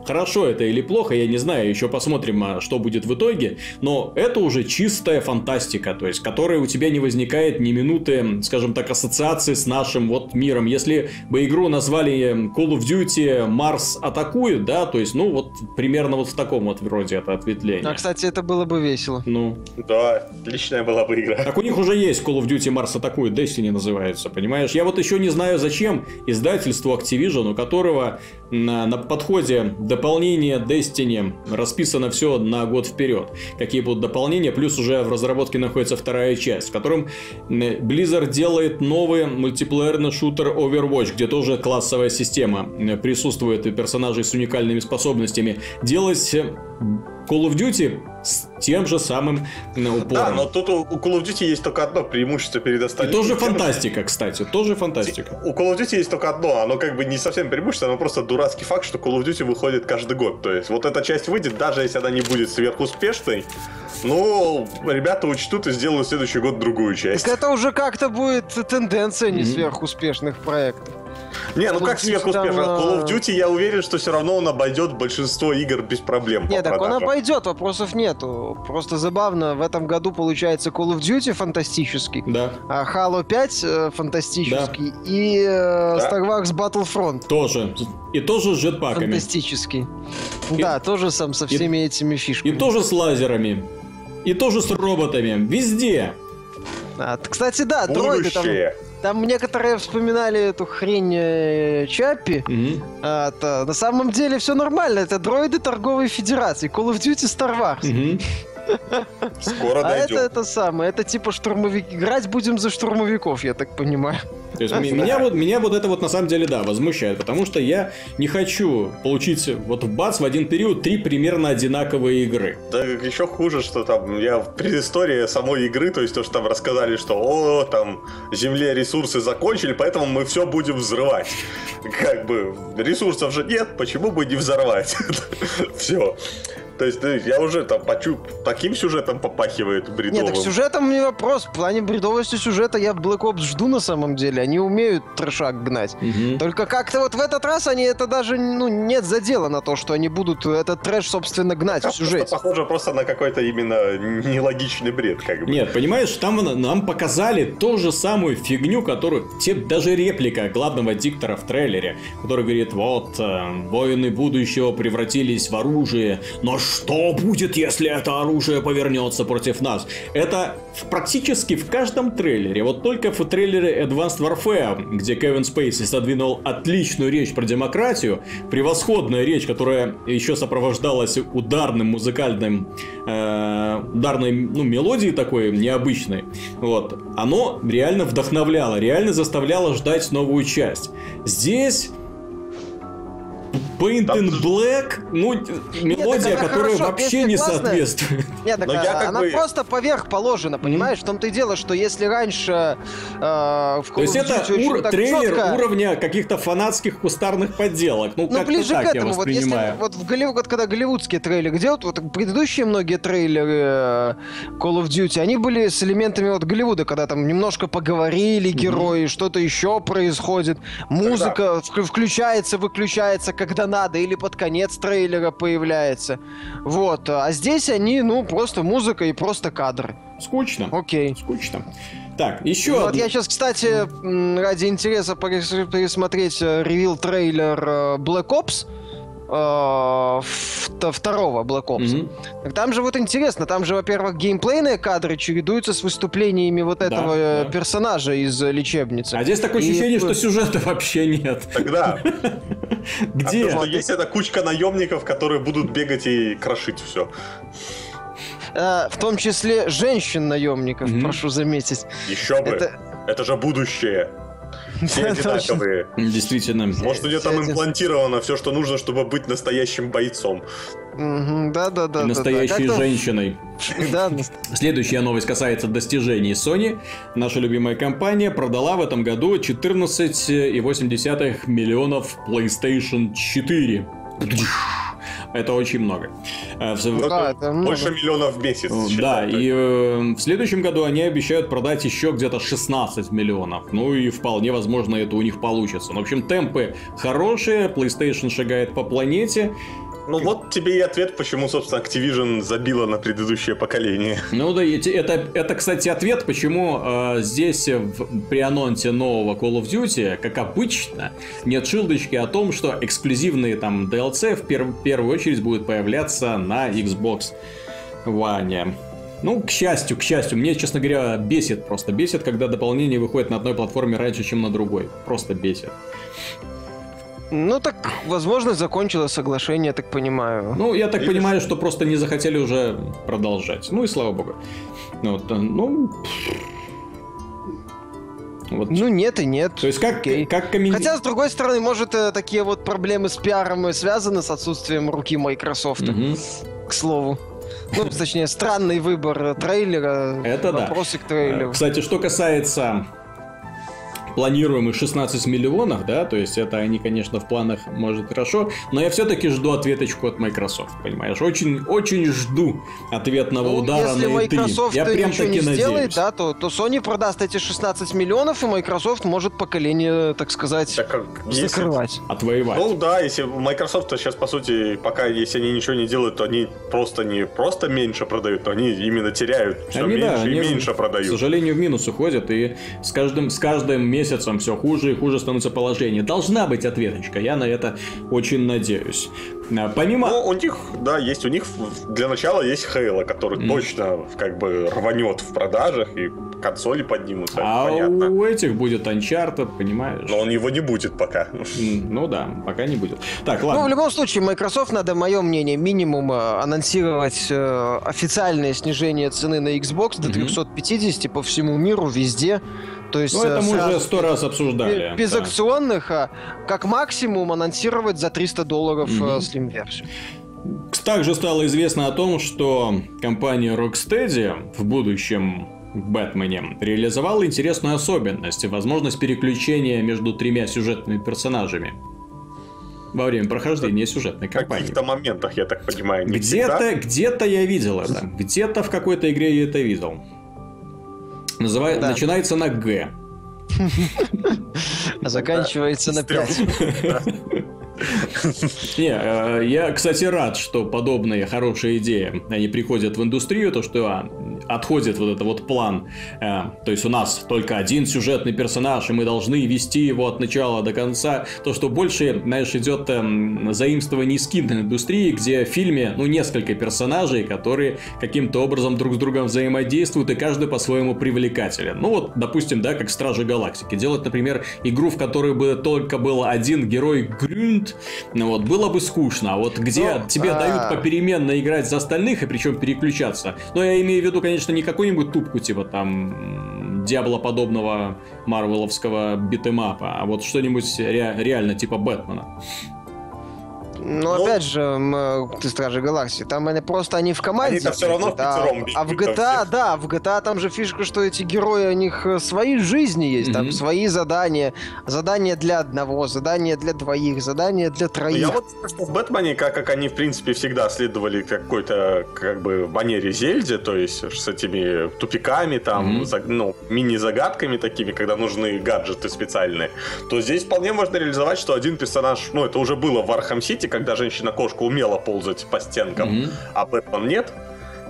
Хорошо это или плохо, я не знаю, еще посмотрим, а, что будет в итоге, но это уже чистая фантастика, то есть, которая у тебя не возникает ни минуты, скажем так, ассоциации с нашим вот миром. Если бы игру назвали Call of Duty Марс атакует, да, то есть, ну, вот примерно вот в таком вот вроде это ответвление. А, кстати, это было бы весело. Ну, Да, отличная была бы игра. так у них уже есть Call of Duty Mars атакует, Destiny называется, понимаешь? Я вот еще не знаю, зачем издательству Activision, у которого на, на подходе дополнение Destiny расписано все на год вперед. Какие будут дополнения, плюс уже в разработке находится вторая часть, в котором Blizzard делает новый мультиплеерный шутер Overwatch, где тоже классовая система присутствует и персонажей с уникальными способностями. Делать Call of Duty с тем же самым м, упором. Да, но тут у Call of Duty есть только одно преимущество перед И остальными. тоже Тем, что фантастика, кстати, тоже фантастика. У Call of Duty есть только одно, оно как бы не совсем преимущество, оно просто дурацкий факт, что Call of Duty выходит каждый год. То есть вот эта часть выйдет, даже если она не будет сверхуспешной, ну, ребята учтут и сделают в следующий год другую часть. Так это уже как-то будет тенденция не сверхуспешных проектов. Не, ну Call как сверхуспешно? там, Call of э, Duty, я уверен, что все равно он обойдет большинство игр без проблем. По так он обойдет, вопросов нету. Просто забавно, в этом году получается Call of Duty фантастический, Да, а Halo 5 э, фантастический и э, Star Wars Battlefront тоже. И тоже с джетпаками. фантастический. Да, тоже сам со всеми этими И фишками. тоже с лазерами. И тоже с роботами. Везде. А, кстати, да, дроиды там, Будущее. там некоторые вспоминали эту хрень э, Чаппи. Мгм. А, то на самом деле все нормально, это дроиды торговой федерации, Call of Duty Star Wars. Мгм. Скоро А это дойдем. это самое, это типа штурмовик. Играть будем за штурмовиков, я так понимаю. То есть м- меня вот, меня вот это вот на самом деле, да, возмущает, потому что я не хочу получить вот в бац в один период три примерно одинаковые игры. Да еще хуже, что там я в предыстории самой игры, то есть то, что там рассказали, что о, там Земле ресурсы закончили, поэтому мы все будем взрывать. Как бы ресурсов же нет, почему бы не взорвать? Все. То есть ну, я уже там почу... таким сюжетом попахивает Нет, бредовым. так сюжетом не вопрос. В плане бредовости сюжета я Black Ops жду на самом деле. Они умеют трешак гнать. Мгм. Только как-то вот в этот раз они это даже, ну, нет задела на то, что они будут этот трэш, собственно, гнать в Просто сюжете. похоже просто на какой-то именно нелогичный бред, как бы. Нет, понимаешь, там на- нам показали ту же самую фигню, которую... Те, даже реплика главного диктора в трейлере, который говорит, вот, э, воины будущего превратились в оружие, но что будет, если это оружие повернется против нас? Это практически в каждом трейлере. Вот только в трейлере Advanced Warfare, где Кевин Спейси задвинул отличную речь про демократию, превосходная речь, которая еще сопровождалась ударным музыкальным, э, ударной ну, мелодией такой необычной, вот, оно реально вдохновляло, реально заставляло ждать новую часть. Здесь Paint in Black, ну, мелодия, она которая хорошо, вообще не классная. соответствует. Нет, так я а, как она бы- просто поверх положена, понимаешь? В том-то и дело, что если раньше э, в То есть это ур- трейлер чётко- уровня каких-то фанатских кустарных подделок. Ну, Ну, ближе так к я этому. Вот если вот в Голливуд, когда голливудские трейлеры делают, вот предыдущие многие трейлеры э, Call of Duty, они были с элементами вот Голливуда, когда там немножко поговорили герои, что-то еще происходит, музыка вк- включается, выключается, когда надо, или под конец трейлера появляется. Вот. А здесь они, ну, просто музыка и просто кадры. Скучно. Окей. Скучно. Так, еще Вот одно- я сейчас, кстати, ради интереса перес- пересмотреть э, ревил трейлер э, Black Ops второго Black Ops. Мгм. Так Там же вот интересно, там же, во-первых, геймплейные кадры чередуются с выступлениями вот этого э, да. персонажа из э, лечебницы. А здесь такое И- ощущение, что сюжета вообще нет. Тогда. Где? А то, что есть эта кучка наемников, которые будут бегать и крошить все. Э, в том числе женщин-наемников, прошу заметить. Еще бы. Это, Это... же будущее. Все одинаковые. Действительно. Может, у нее там имплантировано все, что нужно, чтобы быть настоящим бойцом. Да-да-да. Настоящей женщиной. Да, Следующая новость касается достижений Sony. Наша любимая компания продала в этом году 14,8 миллионов PlayStation 4. Это очень много. Э, в- Да, это много. больше миллионов в месяц. Да, и э, в следующем году они обещают продать еще где-то 16 миллионов. Ну и вполне возможно это у них получится. Ну, в общем, темпы хорошие, PlayStation шагает по планете. Ну вот тебе и ответ, почему, собственно, Activision забила на предыдущее поколение. Ну да, это, это, кстати, ответ, почему э, здесь в- при анонсе нового Call of Duty, как обычно, нет шилдочки о том, что эксклюзивные там DLC в пер- первую очередь будут появляться на Xbox One. Ну, к счастью, к счастью, мне, честно говоря, бесит, просто бесит, когда дополнение выходит на одной платформе раньше, чем на другой. Просто бесит. Ну так, возможно, закончилось соглашение, я так понимаю. Ну, я так Видишь? понимаю, что просто не захотели уже продолжать. Ну и слава богу. Ну, вот, э, ну... Вот. Ну нет и нет. То есть как, Окей. как коммен- Хотя, с другой стороны, может, э, такие вот проблемы с пиаром и связаны с отсутствием руки Microsoft, Мгм. к слову. Ну, точнее, странный выбор э, трейлера. Это да. Вопросы к трейлеру. Кстати, что касается планируемых 16 миллионов, да, то есть это они, конечно, в планах, может, хорошо, но я все-таки жду ответочку от Microsoft, понимаешь? Очень, очень жду ответного Ну, удара если на E3. Microsoft я прям ничего таки не надеюсь. сделает, да, то, то Sony продаст эти 16 миллионов, и Microsoft может поколение, так сказать, Так как если- закрывать. Отвоевать. Ну да, если Microsoft сейчас, по сути, пока если они ничего не делают, то они просто не просто меньше продают, но они именно теряют. Все Они, да, меньше они, и меньше К продают. сожалению, в минус уходят, и с каждым, с каждым месяцем все хуже и хуже становится положение. Должна быть ответочка, я на это очень надеюсь. А, Помимо... Ну, у них, да, есть у них для начала есть Halo, который Мгм. точно как бы рванет в продажах и консоли поднимутся, а понятно. у этих будет Uncharted, понимаешь? Но он его не будет пока. Ну да, пока не будет. Так, Ну, в ладно. любом случае, Microsoft, надо, мое мнение, минимум э, анонсировать э, официальное снижение цены на Xbox до Мгм. 350 по всему миру, везде. То есть Ну, это э, мы уже сто раз обсуждали. без да. акционных, а как максимум анонсировать за 300 долларов Мгм. Slim-версию. Также стало известно о том, что компания Rocksteady в будущем в Бэтмене реализовала интересную особенность, возможность переключения между тремя сюжетными персонажами во время прохождения сюжетной В кампании. каких-то моментах, я так понимаю, не. Где-то, где-то я видел это. Где-то в какой-то игре я это видел. Называет, Да. Начинается на Г. А заканчивается на Стрём. 5. Не, э, я, кстати, рад, что подобные хорошие идеи, они приходят в индустрию, то, что а, отходит вот этот вот план. э, то есть у нас только один сюжетный персонаж, и мы должны вести его от начала до конца. То, что больше, знаешь, идет эм, заимствование из киноиндустрии, где в фильме, ну, несколько персонажей, которые каким-то образом друг с другом взаимодействуют, и каждый по-своему привлекателен. Ну, вот, допустим, да, как Стражи Галактики. Делать, например, игру, в которой бы только был один герой Грюнт, ну вот, было бы скучно. А вот где Ну, тебе а. дают попеременно играть за остальных, и причем переключаться. Но я имею в виду, конечно, не какую-нибудь тупку, типа там Диабло-подобного марвеловского битэмапа, а вот что-нибудь ре- реально типа Бэтмена. Ну, Ну, опять же, ты Стражи Галактики, там они просто они в команде. Они-то всё равно бегают, а- пятером А в там GTA, все. да, в GTA там же фишка, что эти герои, у них э, свои жизни есть, там Мгм. свои задания. Задания для одного, задания для двоих, задания для Ну, троих. Я вот что в Бэтмене, как, как они, в принципе, всегда следовали какой-то, как бы, манере Зельде, то есть с этими тупиками, там, Мгм. за- ну, мини-загадками такими, когда нужны гаджеты специальные, то здесь вполне можно реализовать, что один персонаж, ну, это уже было в Arkham City, когда женщина-кошка умела ползать по стенкам, Мгм. а Бэтмен нет,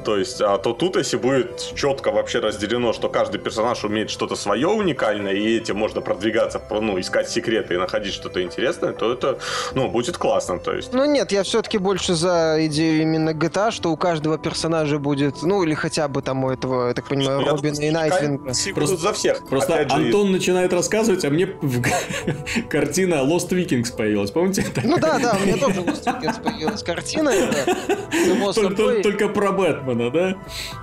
то есть, а то тут, если будет четко вообще разделено, что каждый персонаж умеет что-то свое уникальное, и этим можно продвигаться, ну, искать секреты и находить что-то интересное, то это, ну, будет классно, то есть. Ну нет, я все-таки больше за идею именно GTA, что у каждого персонажа будет, ну, или хотя бы там у этого, я так понимаю, Я Робина думаю, и Найтвинга. Просто за всех. Просто Опять же, Антон начинает рассказывать, а мне картина Lost Vikings появилась. Помните? Ну да, да, у меня тоже Lost Vikings появилась картина, Только, про Бэтмена, да?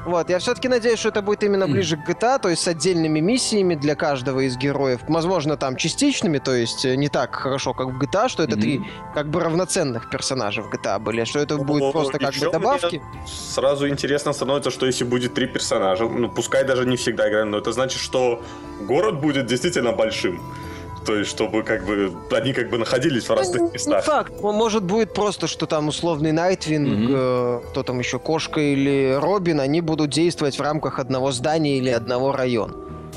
Вот, я все-таки надеюсь, что это будет именно ближе к GTA, то есть с отдельными миссиями для каждого из героев. Возможно, там частичными, то есть э, не так хорошо, как в GTA, что это три как бы равноценных персонажа в GTA были, а что это будет Ну, просто как бы добавки. Сразу интересно становится, что если будет три персонажа, ну пускай даже не всегда играем, но это значит, что город будет действительно большим. То есть, чтобы как бы они как бы находились в разных Ну, Не местах. факт. М- Может будет просто, что там условный Найтвинг, Мгм. э, кто там еще, Кошка или Робин, они будут действовать в рамках одного здания или одного района.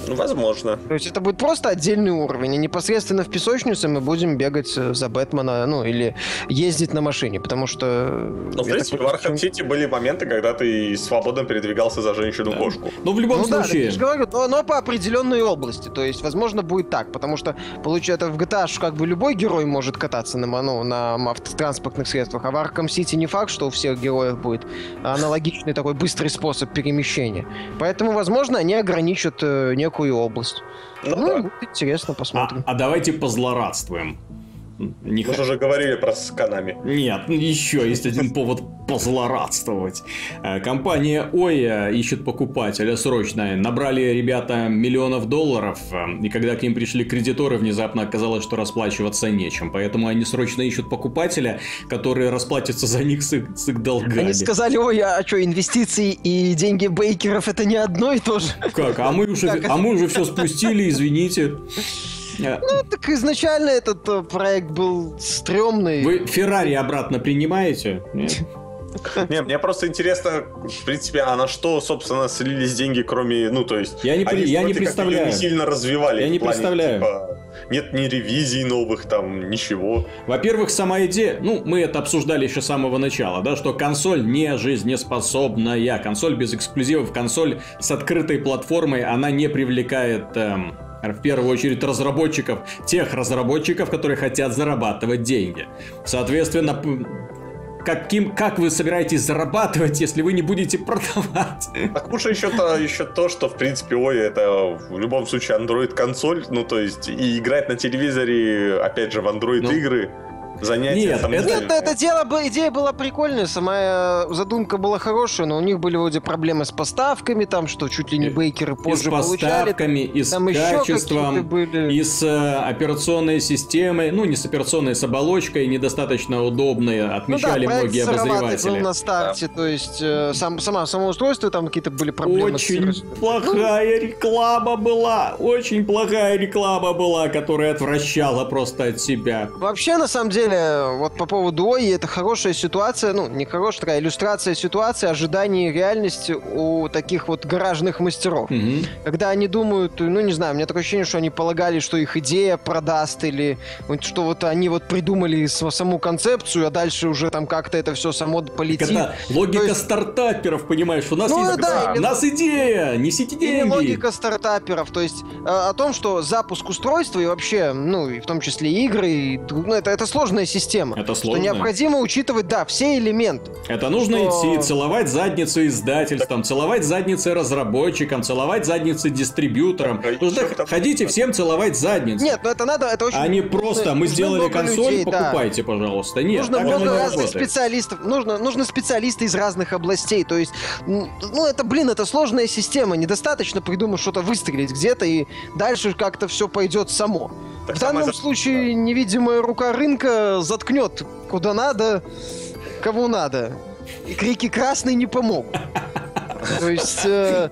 Ну, возможно. То есть это будет просто отдельный уровень, и непосредственно в песочнице мы будем бегать э, за Бэтмена, ну, или ездить на машине, потому что... э, Ну, в принципе, в так Arkham понимаю, City были моменты, когда ты свободно передвигался за женщину-кошку. Ну, в любом Ну да, случае, я же говорю, но, но по определенной области. То есть, возможно, будет так, потому что, получается, в GTA как бы любой герой может кататься на, ну, на автотранспортных средствах, а в Arkham City не факт, что у всех героев будет аналогичный такой быстрый способ перемещения. Поэтому, возможно, они ограничат э, некую область. Ну, Ну, да. будет интересно, а, посмотрим. а давайте позлорадствуем. Не Мы х- же уже говорили про Сканами. Нет, ну, еще есть один повод позлорадствовать. Э, Компания Оя ищет покупателя срочно. Набрали ребята миллионов долларов, э, и когда к ним пришли кредиторы, внезапно оказалось, что расплачиваться нечем. Поэтому они срочно ищут покупателя, который расплатится за них с их, с их долгами. Они сказали, ой, а что, инвестиции и деньги бейкеров это не одно и то же? Как? А мы уже, Как? а мы уже все спустили, извините. Э, Ну, так изначально этот э, проект был стрёмный. Вы Феррари обратно принимаете? Нет? Не, мне просто интересно, в принципе, а на что, собственно, слились деньги, кроме, ну, то есть... Я не они я не представляю. не сильно развивали. Я не плане, представляю. типа, нет ни ревизий новых, там, ничего. Во-первых, сама идея, ну, мы это обсуждали еще с самого начала, да, что консоль не жизнеспособная, консоль без эксклюзивов, консоль с открытой платформой, она не привлекает эм, в первую очередь разработчиков, тех разработчиков, которые хотят зарабатывать деньги. Соответственно, каким, как вы собираетесь зарабатывать, если вы не будете продавать? Так хуже еще то, еще то, что, в принципе, ой, это в любом случае Android-консоль, ну, то есть, и играть на телевизоре, опять же, в Android-игры, занятие Нет, там, это- Нет, это дело, идея была прикольная, сама э, задумка была хорошая, но у них были вроде проблемы с поставками, там, что чуть ли не бейкеры И с позже получали. поставками, и с Там качеством, были. и с э, операционной системой, ну не с операционной, с оболочкой, недостаточно удобной, Ну да, отмечали проект многие сыроватый был обозреватели. на старте, то есть э, сам, сама, само устройство, там какие-то были проблемы с Очень сервисом. плохая реклама была, очень плохая реклама была, которая отвращала просто от себя. Вообще, на самом деле, вот по поводу ОИ, это хорошая ситуация, ну, не хорошая, такая иллюстрация ситуации ожиданий реальности у таких вот гаражных мастеров. Мгм. Когда они думают, ну, не знаю, у меня такое ощущение, что они полагали, что их идея продаст, или что вот они вот придумали саму концепцию, а дальше уже там как-то это все само полетит. Это логика То есть- стартаперов, понимаешь, у нас Ну есть да, у или- нас идея, несите Или деньги. логика стартаперов, то есть э, о том, что запуск устройства и вообще, ну, и в том числе игры, и, ну, это, это сложная система. Это Что сложно. необходимо учитывать, да, все элементы. Это нужно что- идти, целовать задницу издательствам, целовать задницы разработчикам, целовать задницы дистрибьюторам. Так, а Нужно ещё там- ходите всем целовать задницу. Нет, ну это надо, это очень... А не просто мы сделали консоль, людей, да. покупайте, пожалуйста. Нет, Нужно так много не разных работает. специалистов, нужно, нужно специалисты из разных областей, то есть, ну это, блин, это сложная система, недостаточно придумать что-то выстрелить где-то и дальше как-то все пойдет само. Так В данном случае невидимая рука рынка заткнет куда надо, кому надо. И крики красный не помогут. То есть, э,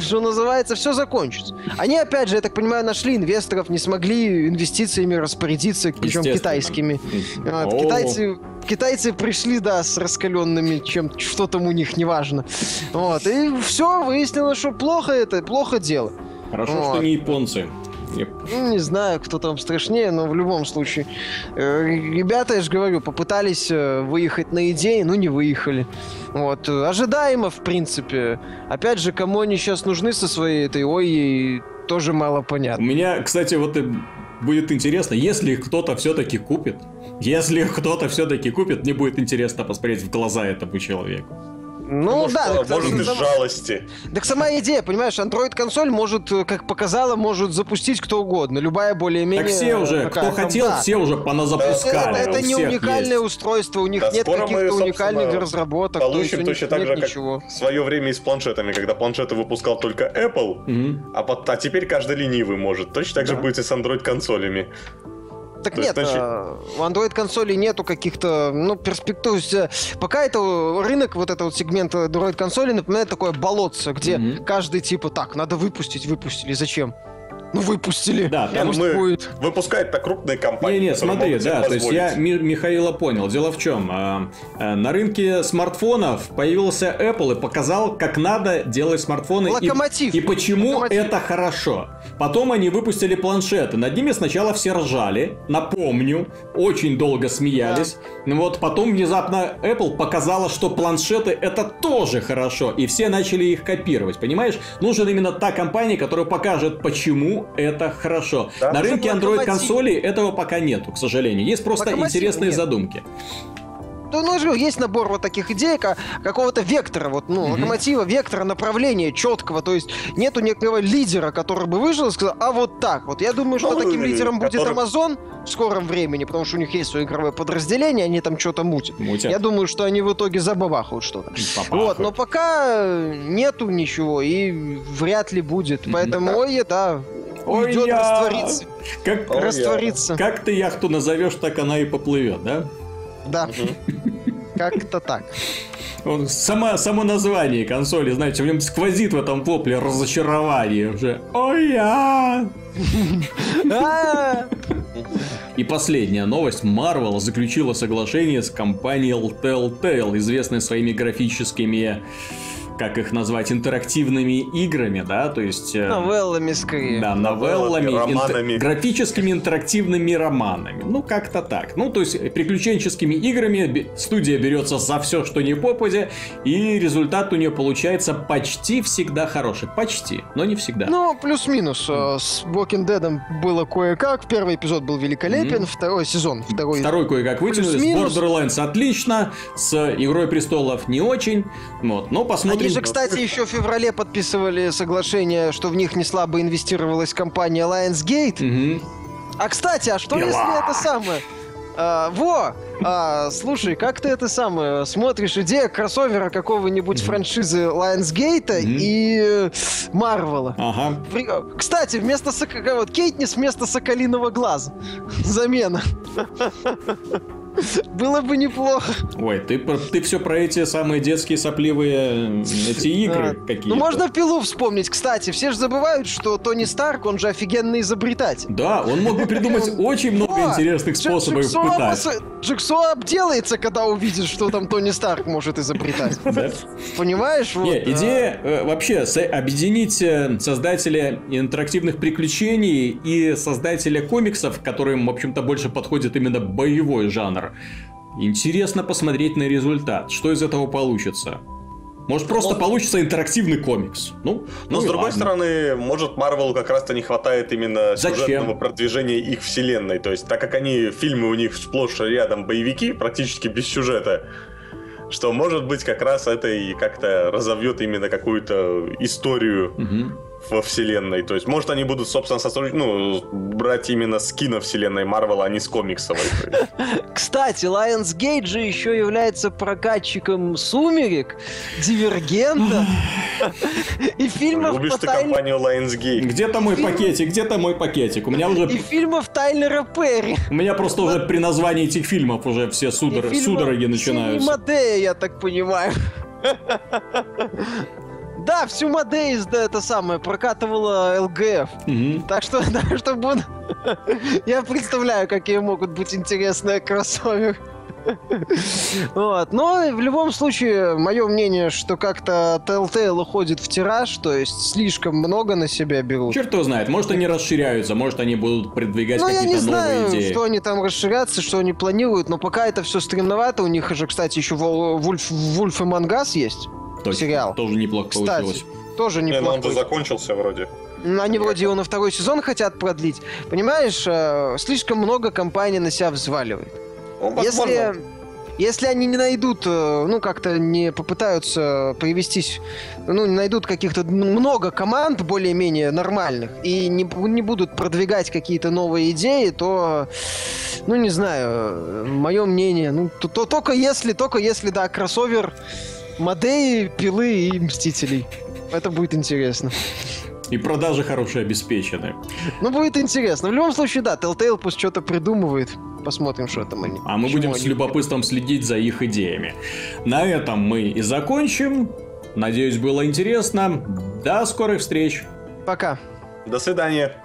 что называется, все закончится. Они, опять же, я так понимаю, нашли инвесторов, не смогли инвестициями распорядиться, причем китайскими. Вот, китайцы, китайцы пришли, да, с раскаленными, чем что там у них, неважно. Вот, и все, выяснилось, что плохо это, плохо дело. Хорошо, Вот. что не японцы. Ну, не знаю, кто там страшнее, но в любом случае. Э, ребята, я же говорю, попытались э, выехать на идеи, но не выехали. Вот. Ожидаемо, в принципе. Опять же, кому они сейчас нужны со своей этой ой, тоже мало У понятно. меня, кстати, вот будет интересно, если их кто-то все-таки купит, если их кто-то все-таки купит, мне будет интересно посмотреть в глаза этому человеку. Ну может, да, а, так, может из жалости. так сама идея, понимаешь, Android-консоль может, э, как показала, может запустить кто угодно. Любая более-менее... Так все уже, кто там, хотел, да. все уже Это, поназапускали. это у не всех уникальное есть. устройство, у них Да, нет каких-то уникальных разработок, то есть Получим точно так же, как ничего. в свое время и с планшетами, когда планшеты выпускал только Apple, Мгм. а, пот- а теперь каждый ленивый может. Точно так же Да. будет и с Android-консолями. Так То нет, есть, значит- а, у Android консоли нету каких-то, ну, перспектив. То есть, э, пока это рынок, вот этот вот сегмент Android консоли напоминает такое болотце, где Мгм. каждый типа, так, надо выпустить, выпустили, зачем? Ну, выпустили. Да, там мы будет. выпускают так крупные компании. Не-не, смотри, да, то есть я Михаила понял. Дело в чем? а, а, На рынке смартфонов появился Apple и показал, как надо делать смартфоны. и- Локомотив. И, почему Локомотив. это хорошо. Потом они выпустили планшеты. Над ними сначала все ржали, напомню, очень долго смеялись. Ну Вот потом внезапно Apple показала, что планшеты это тоже хорошо. И все начали их копировать. Понимаешь? Нужна именно та компания, которая покажет, почему это хорошо. Да. На Это рынке. Android-консолей этого пока нету, к сожалению. Есть просто интересные нет. задумки. Ну, ну, же есть набор вот таких идей, ка- какого-то вектора, вот, ну, Мгм. локомотива, вектора, направления четкого. То есть нету некого лидера, который бы выжил и сказал, а вот так вот. Я думаю, что Ну, таким лидером будет который- Amazon в скором времени, потому что у них есть свое игровое подразделение, они там что-то мутят. Мутят. Я думаю, что они в итоге забабахают что-то. Вот, но пока э, нету ничего и вряд ли будет. Поэтому ой, да, Ой, уйдет, я- растворится. Как, Ой, я- растворится. как ты яхту назовешь, так она и поплывет, да? Да, как-то так. Он- Сама, само название консоли, знаете, в нем сквозит в этом вопле разочарование уже. Ой, я. А, И последняя новость. Marvel заключила соглашение с компанией Telltale, известной своими графическими, как их назвать, интерактивными играми, да, то есть... э, Новеллами скорее. Да, новеллами, романами. графическими интерактивными романами. Ну, как-то так. Ну, то есть, приключенческими играми студия берется за все, что не попадя, и результат у нее получается почти всегда хороший. Почти, но не всегда. Ну, плюс-минус. Э, С Walking Dead было кое-как. Первый эпизод был великолепен, Мгм. второй сезон. Второй... Второй кое-как вытянули, с. Borderlands отлично, с Игрой Престолов не очень. Вот, но посмотрим. Они же, кстати, еще в феврале подписывали соглашение, что в них не слабо инвестировалась компания Lionsgate. Мгм. А, кстати, а что Пила. если это самое... А, во! А, слушай, как ты это самое смотришь? Идея кроссовера какого-нибудь франшизы Lionsgate Мгм. и Марвела. Ага. Кстати, вместо Сок- вот Кейтнис вместо Соколиного глаза. Замена. Было бы неплохо. Ой, ты, ты все про эти самые детские сопливые э, эти игры Да. какие Ну, можно пилу вспомнить. Кстати, все же забывают, что Тони Старк, он же офигенный изобретатель. Да, он мог бы придумать очень много интересных способов пытать. Джексо обделается, когда увидит, что там Тони Старк может изобретать. Понимаешь? Не, а, идея э, вообще объединить э, создателя интерактивных приключений и создателя комиксов, которым, в общем-то, больше подходит именно боевой жанр. Интересно посмотреть на результат. Что из этого получится? Может, просто Ну, получится интерактивный комикс. Ну, Но ну с другой ладно. стороны, может, Марвелу как раз-то не хватает именно Зачем? сюжетного продвижения их вселенной. То есть, так как они, фильмы у них сплошь рядом боевики, практически без сюжета, что, может быть, как раз это и как-то разовьет именно какую-то историю Мгм. Во вселенной. То есть, может, они будут, собственно, сотрудничать, ну, брать именно с киновселенной Марвела, а не с комиксовой. Кстати, Lionsgate же еще является прокатчиком «Сумерек», «Дивергента» и фильмов Любишь ты компанию Lionsgate? Где-то мой пакетик, где-то мой пакетик. У меня уже, И фильмов Тайлера Перри. у меня просто уже при названии этих фильмов уже все судороги начинаются. Мадея, я так понимаю. Да, всю Мадею, да, это самое, прокатывала ЛГФ. Мгм. Так что, да, что буду... Я представляю, какие могут быть интересные кроссоверы. Вот. Но в любом случае, мое мнение, что как-то Telltale уходит в тираж, то есть слишком много на себя берут. Черт его знает, может они расширяются, может они будут продвигать Ну, я какие-то не новые знаю, идеи. что они там расширятся, что они планируют, но пока это все стремновато. У них же, кстати, еще Вульф, Вульф и Мангас есть. Точно, сериал. Тоже неплохо Кстати, получилось. тоже Не, ну он же неплохой. закончился вроде. Ну, Они вроде его на второй сезон хотят продлить. Понимаешь, э, слишком много компаний на себя взваливает. Ну, возможно. Если, если они не найдут, э, ну, как-то не попытаются привестись, ну, не найдут каких-то много команд более-менее нормальных и не, не будут продвигать какие-то новые идеи, то, ну, не знаю, мое мнение, ну, то, то только если, только если, да, кроссовер Модеи, Пилы и Мстителей. Это будет интересно. И продажи хорошие обеспечены. Ну, будет интересно. В любом случае, да, Telltale пусть что-то придумывает. Посмотрим, что там они. А мы будем чему с они любопытством следить за их идеями. На этом мы и закончим. Надеюсь, было интересно. До скорых встреч. Пока. До свидания.